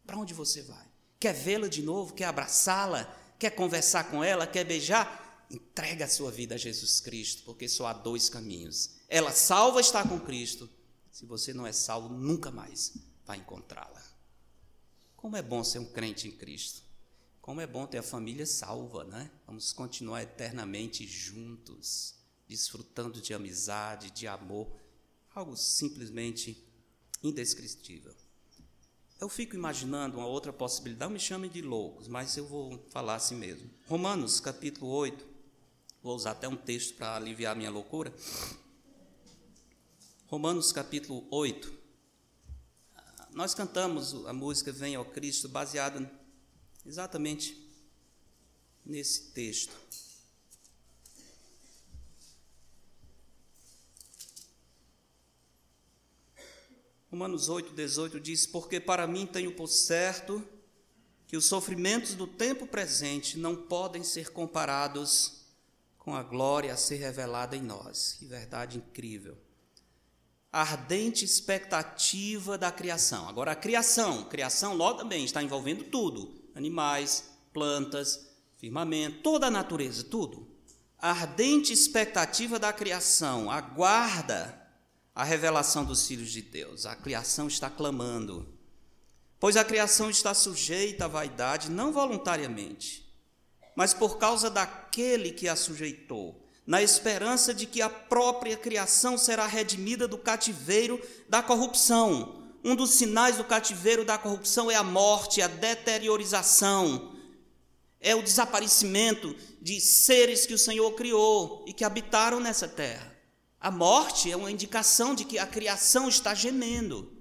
Para onde você vai? Quer vê-la de novo? Quer abraçá-la? Quer conversar com ela? Quer beijar? Entrega a sua vida a Jesus Cristo, porque só há dois caminhos. Ela salva está com Cristo. Se você não é salvo, nunca mais vai encontrá-la. Como é bom ser um crente em Cristo. Como é bom ter a família salva, né? Vamos continuar eternamente juntos, desfrutando de amizade, de amor, algo simplesmente indescritível. Eu fico imaginando uma outra possibilidade, não me chamem de loucos, mas eu vou falar assim mesmo. Romanos capítulo 8, vou usar até um texto para aliviar minha loucura. Romanos capítulo 8. Nós cantamos a música Venha ao Cristo baseada exatamente nesse texto. Romanos 8, 18 diz: Porque para mim tenho por certo que os sofrimentos do tempo presente não podem ser comparados com a glória a ser revelada em nós. Que verdade incrível. Ardente expectativa da criação. Agora, a criação, criação logo também está envolvendo tudo: animais, plantas, firmamento, toda a natureza, tudo. A ardente expectativa da criação aguarda a revelação dos filhos de Deus. A criação está clamando. Pois a criação está sujeita à vaidade, não voluntariamente, mas por causa daquele que a sujeitou, na esperança de que a própria criação será redimida do cativeiro da corrupção. Um dos sinais do cativeiro da corrupção é a morte, a deteriorização, é o desaparecimento de seres que o Senhor criou e que habitaram nessa terra. A morte é uma indicação de que a criação está gemendo.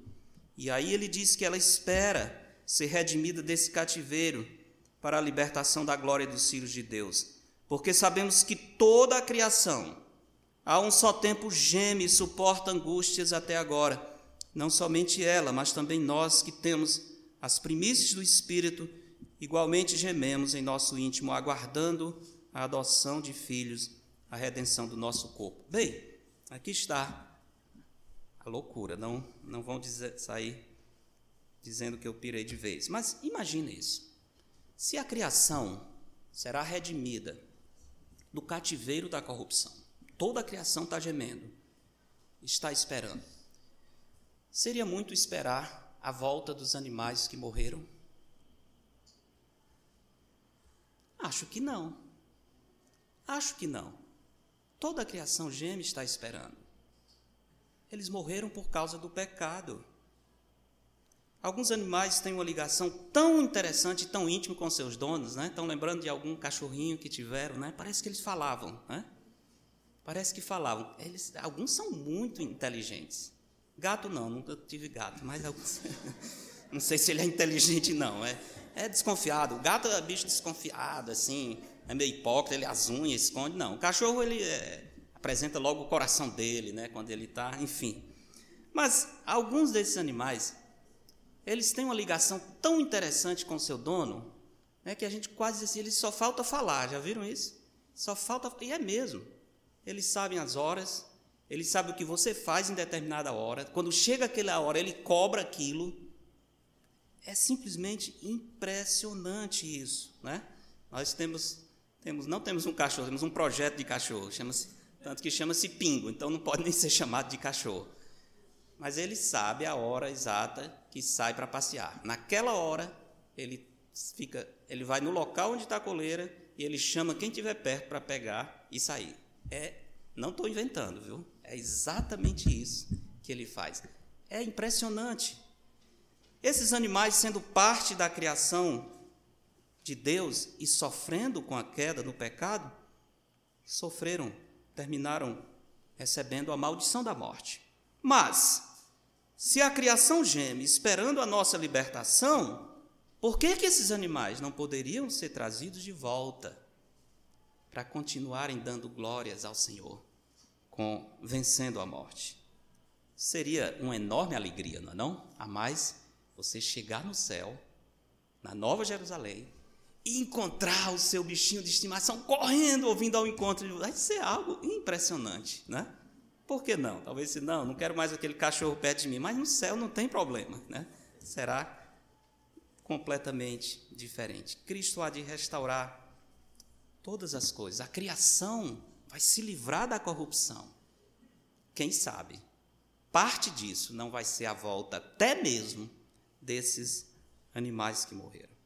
E aí ele diz que ela espera ser redimida desse cativeiro para a libertação da glória dos filhos de Deus. Porque sabemos que toda a criação, a um só tempo, geme e suporta angústias até agora. Não somente ela, mas também nós que temos as primícias do Espírito, igualmente gememos em nosso íntimo, aguardando a adoção de filhos, a redenção do nosso corpo. Bem, Aqui está a loucura. Não, não vão dizer, sair dizendo que eu pirei de vez. Mas imagine isso. Se a criação será redimida do cativeiro da corrupção, toda a criação está gemendo, está esperando. Seria muito esperar a volta dos animais que morreram? Acho que não. Acho que não. Toda a criação geme está esperando. Eles morreram por causa do pecado. Alguns animais têm uma ligação tão interessante, tão íntima com seus donos, né? Estão lembrando de algum cachorrinho que tiveram, né? Parece que eles falavam, né? Parece que falavam. Eles, alguns são muito inteligentes. Gato não, nunca tive gato, mas não sei se ele é inteligente não. É, é desconfiado. O gato é bicho desconfiado, assim é meio hipócrita, ele as unhas esconde. Não, o cachorro ele é, apresenta logo o coração dele, né, quando ele está, enfim. Mas alguns desses animais, eles têm uma ligação tão interessante com seu dono, né, que a gente quase assim, eles só falta falar, já viram isso? Só falta, e é mesmo. Eles sabem as horas, eles sabem o que você faz em determinada hora. Quando chega aquela hora, ele cobra aquilo. É simplesmente impressionante isso, né? Nós temos temos, não temos um cachorro, temos um projeto de cachorro, chama-se, tanto que chama-se Pingo, então não pode nem ser chamado de cachorro. Mas ele sabe a hora exata que sai para passear. Naquela hora, ele fica, ele vai no local onde está a coleira e ele chama quem estiver perto para pegar e sair. É, não estou inventando, viu? É exatamente isso que ele faz. É impressionante. Esses animais, sendo parte da criação de Deus e sofrendo com a queda no pecado, sofreram, terminaram recebendo a maldição da morte. Mas, se a criação geme esperando a nossa libertação, por que, que esses animais não poderiam ser trazidos de volta para continuarem dando glórias ao Senhor, com vencendo a morte? Seria uma enorme alegria, não é não? A mais você chegar no céu, na Nova Jerusalém, e encontrar o seu bichinho de estimação correndo, ouvindo ao encontro de vai ser algo impressionante, né? Por que não? Talvez se não, não quero mais aquele cachorro perto de mim, mas no céu não tem problema, né? Será completamente diferente. Cristo há de restaurar todas as coisas. A criação vai se livrar da corrupção. Quem sabe? Parte disso não vai ser a volta até mesmo desses animais que morreram.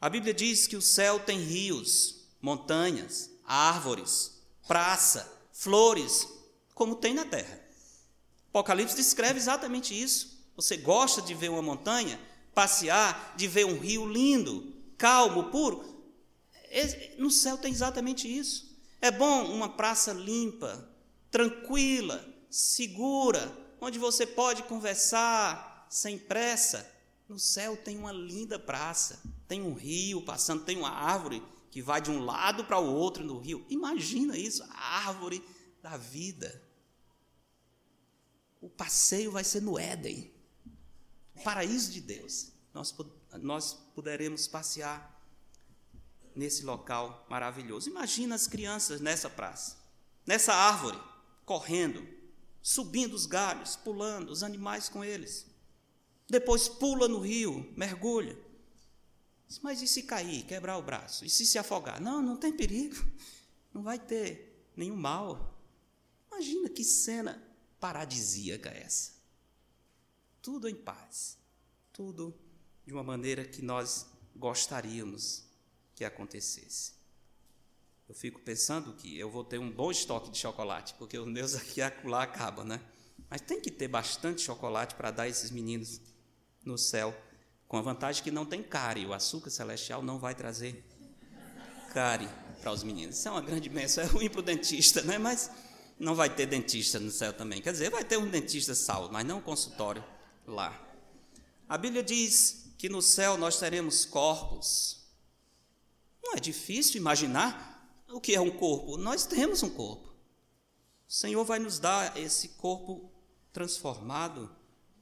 A Bíblia diz que o céu tem rios, montanhas, árvores, praça, flores, como tem na terra. Apocalipse descreve exatamente isso. Você gosta de ver uma montanha, passear, de ver um rio lindo, calmo, puro? No céu tem exatamente isso. É bom uma praça limpa, tranquila, segura, onde você pode conversar sem pressa. No céu tem uma linda praça, tem um rio passando, tem uma árvore que vai de um lado para o outro no rio. Imagina isso, a árvore da vida. O passeio vai ser no Éden, o paraíso de Deus. Nós, nós poderemos passear nesse local maravilhoso. Imagina as crianças nessa praça, nessa árvore, correndo, subindo os galhos, pulando, os animais com eles. Depois pula no rio, mergulha. Mas e se cair, quebrar o braço? E se se afogar? Não, não tem perigo. Não vai ter nenhum mal. Imagina que cena paradisíaca essa. Tudo em paz. Tudo de uma maneira que nós gostaríamos que acontecesse. Eu fico pensando que eu vou ter um bom estoque de chocolate, porque os meus aqui acolá acabam, né? Mas tem que ter bastante chocolate para dar esses meninos no céu, com a vantagem que não tem cárie, o açúcar celestial não vai trazer cárie para os meninos. Isso é uma grande bênção, é ruim para o dentista, né? Mas não vai ter dentista no céu também. Quer dizer, vai ter um dentista salvo, mas não um consultório lá. A Bíblia diz que no céu nós teremos corpos. Não é difícil imaginar o que é um corpo. Nós temos um corpo. O Senhor vai nos dar esse corpo transformado,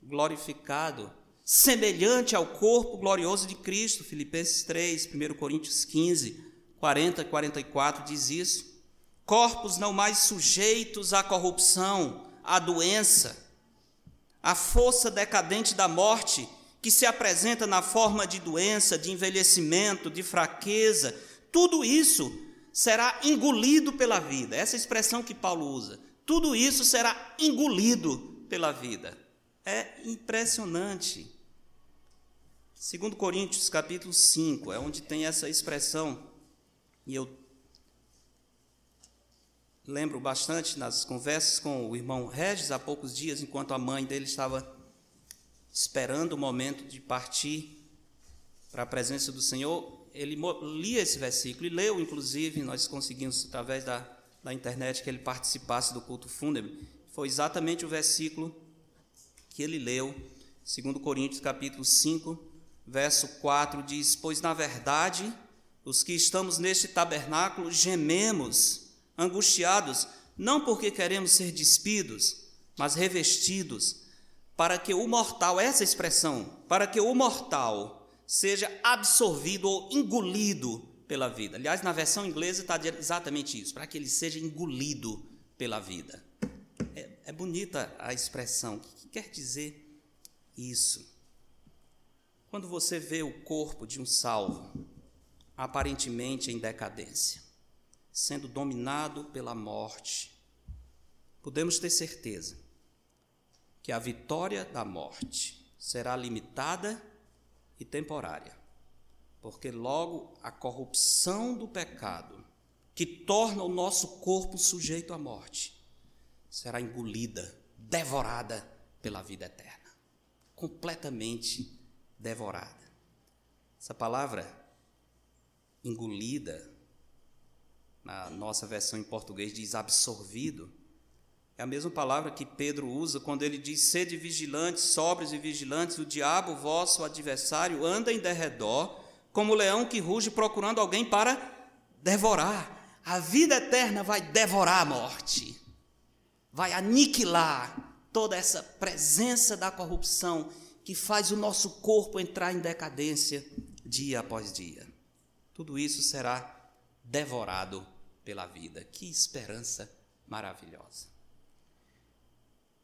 glorificado, semelhante ao corpo glorioso de Cristo. Filipenses 3, 1 Coríntios 15, 40 e 44 diz isso. Corpos não mais sujeitos à corrupção, à doença, à força decadente da morte, que se apresenta na forma de doença, de envelhecimento, de fraqueza, tudo isso será engolido pela vida. Essa expressão que Paulo usa. Tudo isso será engolido pela vida. É impressionante. Segundo Coríntios, capítulo 5, é onde tem essa expressão, e eu lembro bastante nas conversas com o irmão Regis há poucos dias, enquanto a mãe dele estava esperando o momento de partir para a presença do Senhor, ele lia esse versículo e leu, inclusive, nós conseguimos, através da, da internet, que ele participasse do culto fúnebre. Foi exatamente o versículo que ele leu, segundo Coríntios, capítulo 5, verso 4 diz: Pois na verdade, os que estamos neste tabernáculo gememos, angustiados, não porque queremos ser despidos, mas revestidos, para que o mortal, essa expressão, para que o mortal seja absorvido ou engolido pela vida. Aliás, na versão inglesa está exatamente isso, para que ele seja engolido pela vida. É, é bonita a expressão. O que quer dizer isso? Quando você vê o corpo de um salvo, aparentemente em decadência, sendo dominado pela morte, podemos ter certeza que a vitória da morte será limitada e temporária, porque logo a corrupção do pecado, que torna o nosso corpo sujeito à morte, será engolida, devorada pela vida eterna completamente devorada. Essa palavra engolida, na nossa versão em português diz absorvido, é a mesma palavra que Pedro usa quando ele diz: sede vigilantes, sóbrios e vigilantes, o diabo, vosso adversário, anda em derredor, como leão que ruge procurando alguém para devorar. A vida eterna vai devorar a morte, vai aniquilar toda essa presença da corrupção que faz o nosso corpo entrar em decadência dia após dia. Tudo isso será devorado pela vida. Que esperança maravilhosa.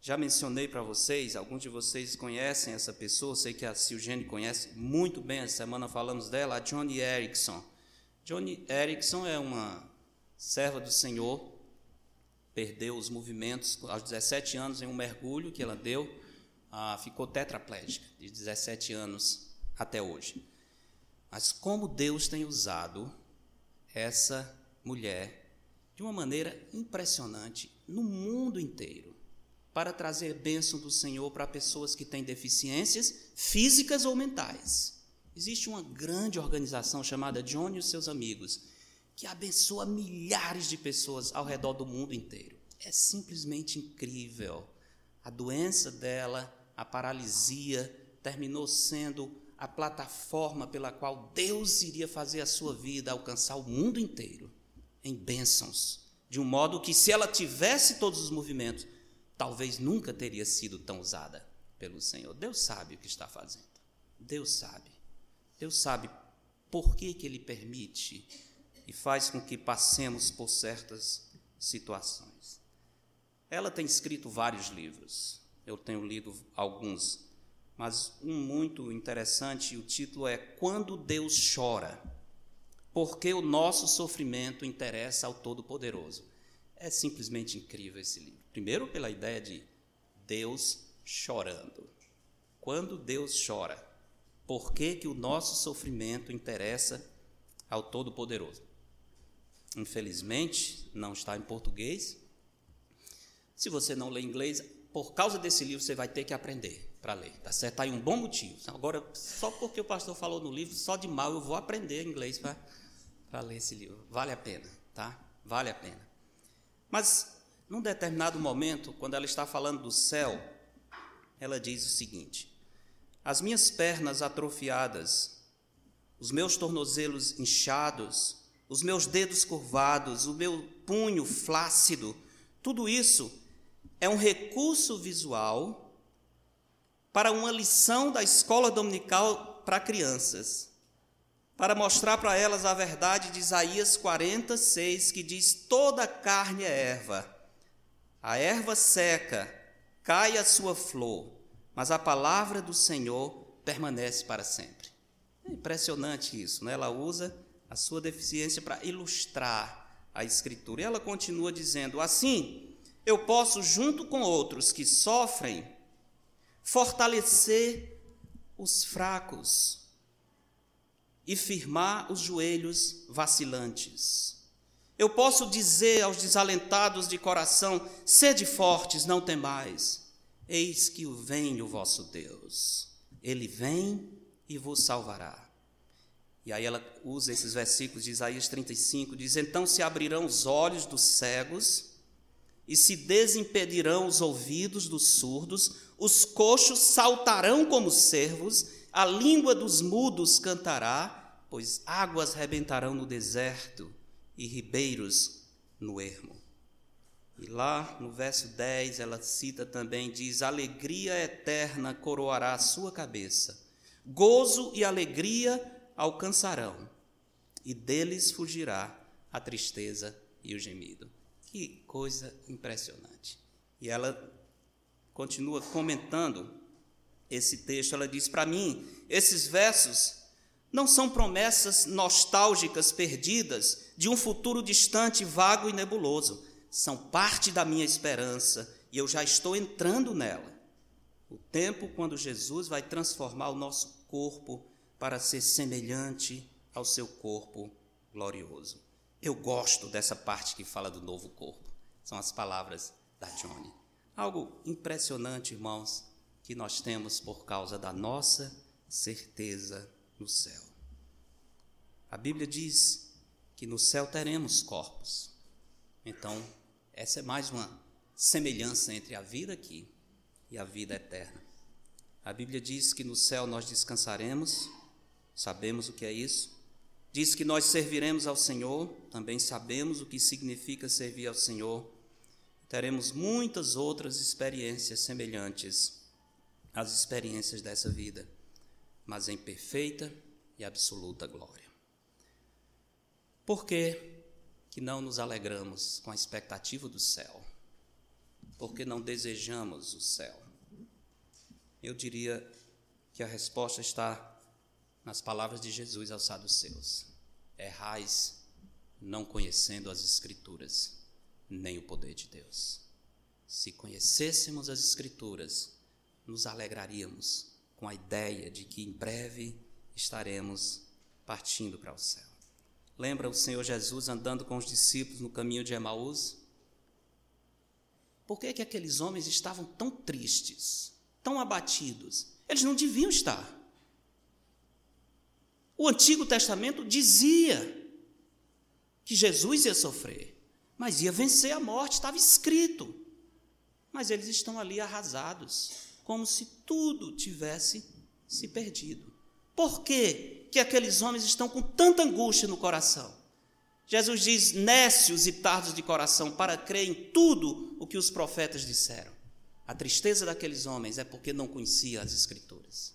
Já mencionei para vocês, alguns de vocês conhecem essa pessoa, sei que a Silgene conhece muito bem, essa semana falamos dela, a Johnny Erickson. Johnny Erickson é uma serva do Senhor, perdeu os movimentos aos 17 anos em um mergulho que ela deu, ah, ficou tetraplégica, de 17 anos até hoje. Mas como Deus tem usado essa mulher de uma maneira impressionante no mundo inteiro para trazer bênção do Senhor para pessoas que têm deficiências físicas ou mentais. Existe uma grande organização chamada John e os seus amigos, que abençoa milhares de pessoas ao redor do mundo inteiro. É simplesmente incrível. A doença dela, a paralisia, terminou sendo a plataforma pela qual Deus iria fazer a sua vida alcançar o mundo inteiro em bênçãos, de um modo que, se ela tivesse todos os movimentos, talvez nunca teria sido tão usada pelo Senhor. Deus sabe o que está fazendo. Deus sabe. Deus sabe por que, que Ele permite e faz com que passemos por certas situações. Ela tem escrito vários livros, eu tenho lido alguns, mas um muito interessante, o título é Quando Deus Chora, porque o nosso sofrimento interessa ao Todo-Poderoso. É simplesmente incrível esse livro. Primeiro, pela ideia de Deus chorando. Quando Deus chora, por que, que o nosso sofrimento interessa ao Todo-Poderoso? Infelizmente, não está em português. Se você não lê inglês, por causa desse livro você vai ter que aprender para ler, tá certo? Está aí um bom motivo. Agora, só porque o pastor falou no livro, só de mal eu vou aprender inglês para ler esse livro. Vale a pena, tá? Vale a pena. Mas num determinado momento, quando ela está falando do céu, ela diz o seguinte: As minhas pernas atrofiadas, os meus tornozelos inchados, os meus dedos curvados, o meu punho flácido, tudo isso é um recurso visual para uma lição da escola dominical para crianças, para mostrar para elas a verdade de Isaías 46, que diz: toda carne é erva a erva seca, cai a sua flor, mas a palavra do Senhor permanece para sempre. É impressionante isso, né? Ela usa a sua deficiência para ilustrar a Escritura. E ela continua dizendo: Assim, eu posso, junto com outros que sofrem, fortalecer os fracos e firmar os joelhos vacilantes. Eu posso dizer aos desalentados de coração: sede fortes, não temais. Eis que vem o vosso Deus. Ele vem e vos salvará. E aí ela usa esses versículos de Isaías 35, diz: Então se abrirão os olhos dos cegos, e se desimpedirão os ouvidos dos surdos, os coxos saltarão como cervos, a língua dos mudos cantará, pois águas rebentarão no deserto e ribeiros no ermo. E lá no verso 10 ela cita também, diz: Alegria eterna coroará a sua cabeça, gozo e alegria alcançarão, e deles fugirá a tristeza e o gemido. Que coisa impressionante. E ela continua comentando esse texto, ela diz: Para mim, esses versos não são promessas nostálgicas perdidas de um futuro distante, vago e nebuloso. São parte da minha esperança e eu já estou entrando nela. O tempo quando Jesus vai transformar o nosso corpo para ser semelhante ao seu corpo glorioso. Eu gosto dessa parte que fala do novo corpo. São as palavras da Johnny. Algo impressionante, irmãos, que nós temos por causa da nossa certeza no céu. A Bíblia diz que no céu teremos corpos. Então, essa é mais uma semelhança entre a vida aqui e a vida eterna. A Bíblia diz que no céu nós descansaremos, sabemos o que é isso. Diz que nós serviremos ao Senhor, também sabemos o que significa servir ao Senhor. Teremos muitas outras experiências semelhantes às experiências dessa vida, mas em perfeita e absoluta glória. Por que, que não nos alegramos com a expectativa do céu? Por que não desejamos o céu? Eu diria que a resposta está nas palavras de Jesus aos saduceus: Errais não conhecendo as Escrituras, nem o poder de Deus. Se conhecêssemos as Escrituras, nos alegraríamos com a ideia de que em breve estaremos partindo para o céu. Lembra o Senhor Jesus andando com os discípulos no caminho de Emaús? Por que, que aqueles homens estavam tão tristes, tão abatidos? Eles não deviam estar. O Antigo Testamento dizia que Jesus ia sofrer, mas ia vencer a morte, estava escrito. Mas eles estão ali arrasados, como se tudo tivesse se perdido. Por que, que aqueles homens estão com tanta angústia no coração? Jesus diz: nécios e tardos de coração, para crer em tudo o que os profetas disseram. A tristeza daqueles homens é porque não conheciam as Escrituras.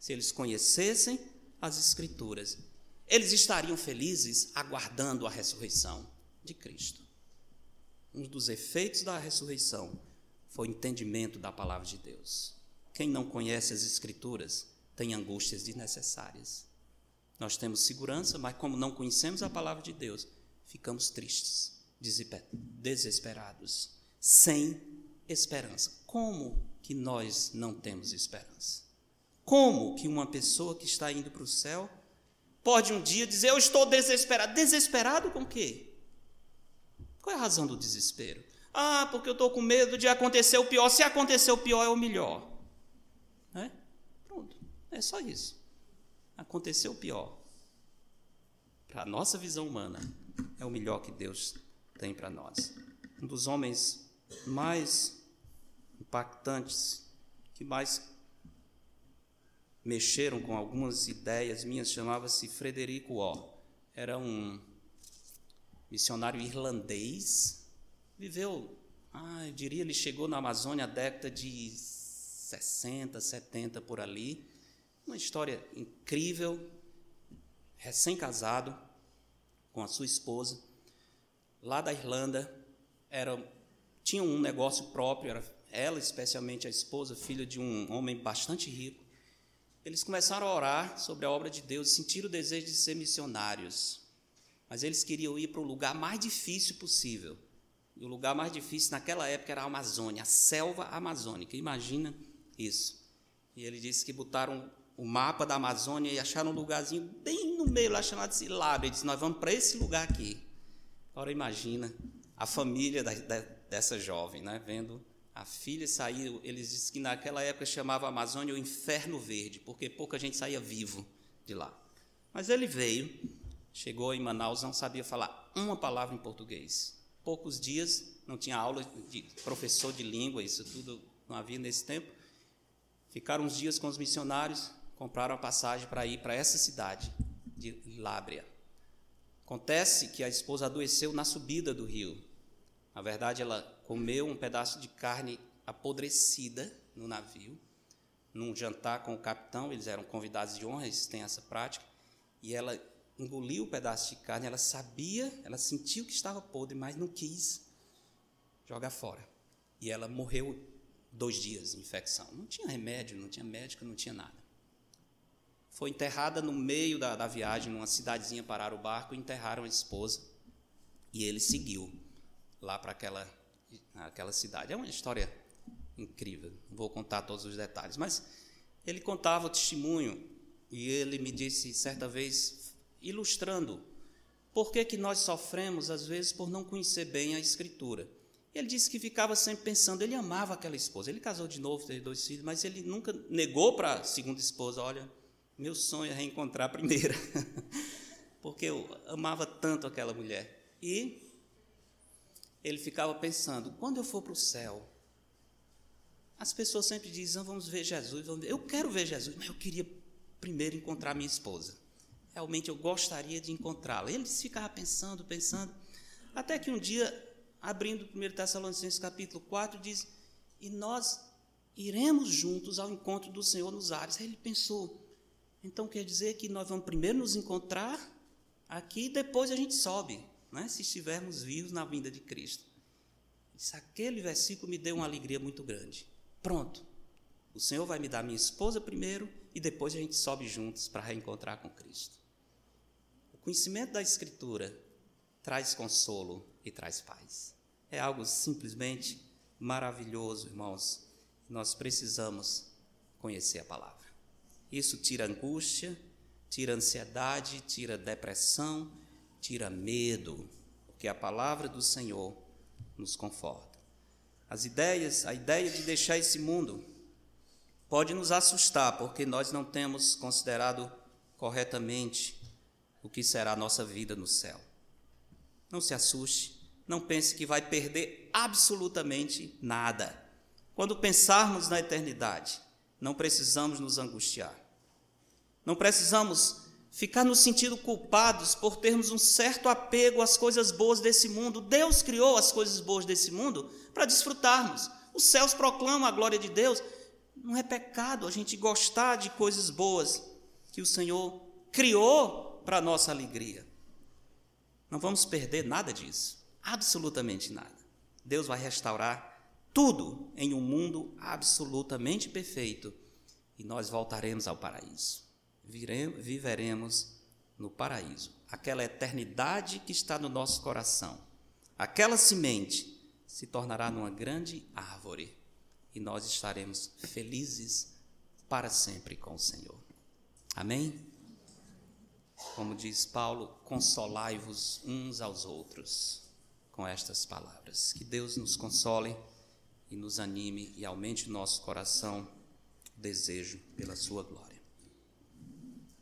Se eles conhecessem as Escrituras, eles estariam felizes aguardando a ressurreição de Cristo. Um dos efeitos da ressurreição foi o entendimento da palavra de Deus. Quem não conhece as Escrituras tem angústias desnecessárias. Nós temos segurança, mas como não conhecemos a palavra de Deus, ficamos tristes, desesperados, sem esperança. Como que nós não temos esperança? Como que uma pessoa que está indo para o céu pode um dia dizer: Eu estou desesperado? Desesperado com o quê? Qual é a razão do desespero? Ah, porque eu estou com medo de acontecer o pior. Se acontecer o pior, é o melhor. É? Pronto, é só isso. Aconteceu o pior. Para a nossa visão humana, é o melhor que Deus tem para nós. Um dos homens mais impactantes, que mais mexeram com algumas ideias minhas, chamava-se Frederico O. Era um missionário irlandês, viveu, ah, eu diria, ele chegou na Amazônia na década de 60, 70 por ali. Uma história incrível, recém-casado com a sua esposa, lá da Irlanda, era tinha um negócio próprio, era ela especialmente a esposa, filha de um homem bastante rico eles começaram a orar sobre a obra de Deus, sentiram o desejo de ser missionários. Mas eles queriam ir para o lugar mais difícil possível. E o lugar mais difícil naquela época era a Amazônia, a selva amazônica. Imagina isso. E ele disse que botaram o mapa da Amazônia e acharam um lugarzinho bem no meio lá chamado Silábia. Ele disse: Nós vamos para esse lugar aqui. Agora imagina a família da, da, dessa jovem, né, vendo a filha saiu, eles dizem que naquela época chamava a Amazônia o Inferno Verde, porque pouca gente saía vivo de lá. Mas ele veio, chegou em Manaus, não sabia falar uma palavra em português. Poucos dias, não tinha aula de professor de língua, isso tudo não havia nesse tempo. Ficaram uns dias com os missionários, compraram a passagem para ir para essa cidade de Lábrea. Acontece que a esposa adoeceu na subida do rio. Na verdade, ela comeu um pedaço de carne apodrecida no navio, num jantar com o capitão, eles eram convidados de honra, eles têm essa prática, e ela engoliu o pedaço de carne, ela sabia, ela sentiu que estava podre, mas não quis jogar fora. E ela morreu dois dias de infecção. Não tinha remédio, não tinha médico, não tinha nada. Foi enterrada no meio da, da viagem, numa cidadezinha, pararam o barco, enterraram a esposa, e ele seguiu lá para aquela aquela cidade. É uma história incrível, não vou contar todos os detalhes, mas ele contava o testemunho e ele me disse certa vez, ilustrando por que, que nós sofremos às vezes por não conhecer bem a Escritura. Ele disse que ficava sempre pensando, ele amava aquela esposa. Ele casou de novo, teve dois filhos, mas ele nunca negou para a segunda esposa: olha, meu sonho é reencontrar a primeira. Porque eu amava tanto aquela mulher. E ele ficava pensando: quando eu for para o céu, as pessoas sempre dizem: ah, vamos ver Jesus. Vamos ver. Eu quero ver Jesus, mas eu queria primeiro encontrar minha esposa. Realmente eu gostaria de encontrá-la. Ele ficava pensando, pensando, até que um dia abrindo o 1 Tessalonicenses capítulo 4, diz: E nós iremos juntos ao encontro do Senhor nos ares. Aí ele pensou: então quer dizer que nós vamos primeiro nos encontrar aqui e depois a gente sobe, né? se estivermos vivos na vinda de Cristo. Disse, aquele versículo me deu uma alegria muito grande. Pronto, o Senhor vai me dar minha esposa primeiro e depois a gente sobe juntos para reencontrar com Cristo. O conhecimento da Escritura traz consolo e traz paz. É algo simplesmente maravilhoso, irmãos. Nós precisamos conhecer a palavra. Isso tira angústia, tira ansiedade, tira depressão, tira medo, porque a palavra do Senhor nos conforta. As ideias, a ideia de deixar esse mundo pode nos assustar, porque nós não temos considerado corretamente o que será a nossa vida no céu. Não se assuste, não pense que vai perder absolutamente nada. Quando pensarmos na eternidade, não precisamos nos angustiar. Não precisamos ficar nos sentindo culpados por termos um certo apego às coisas boas desse mundo. Deus criou as coisas boas desse mundo para desfrutarmos. Os céus proclamam a glória de Deus. Não é pecado a gente gostar de coisas boas que o Senhor criou para nossa alegria. Não vamos perder nada disso. Absolutamente nada. Deus vai restaurar tudo em um mundo absolutamente perfeito e nós voltaremos ao paraíso. Viveremos no paraíso. Aquela eternidade que está no nosso coração, aquela semente se tornará numa grande árvore e nós estaremos felizes para sempre com o Senhor. Amém? Como diz Paulo, consolai-vos uns aos outros com estas palavras. Que Deus nos console e nos anime e aumente nosso coração desejo pela sua glória.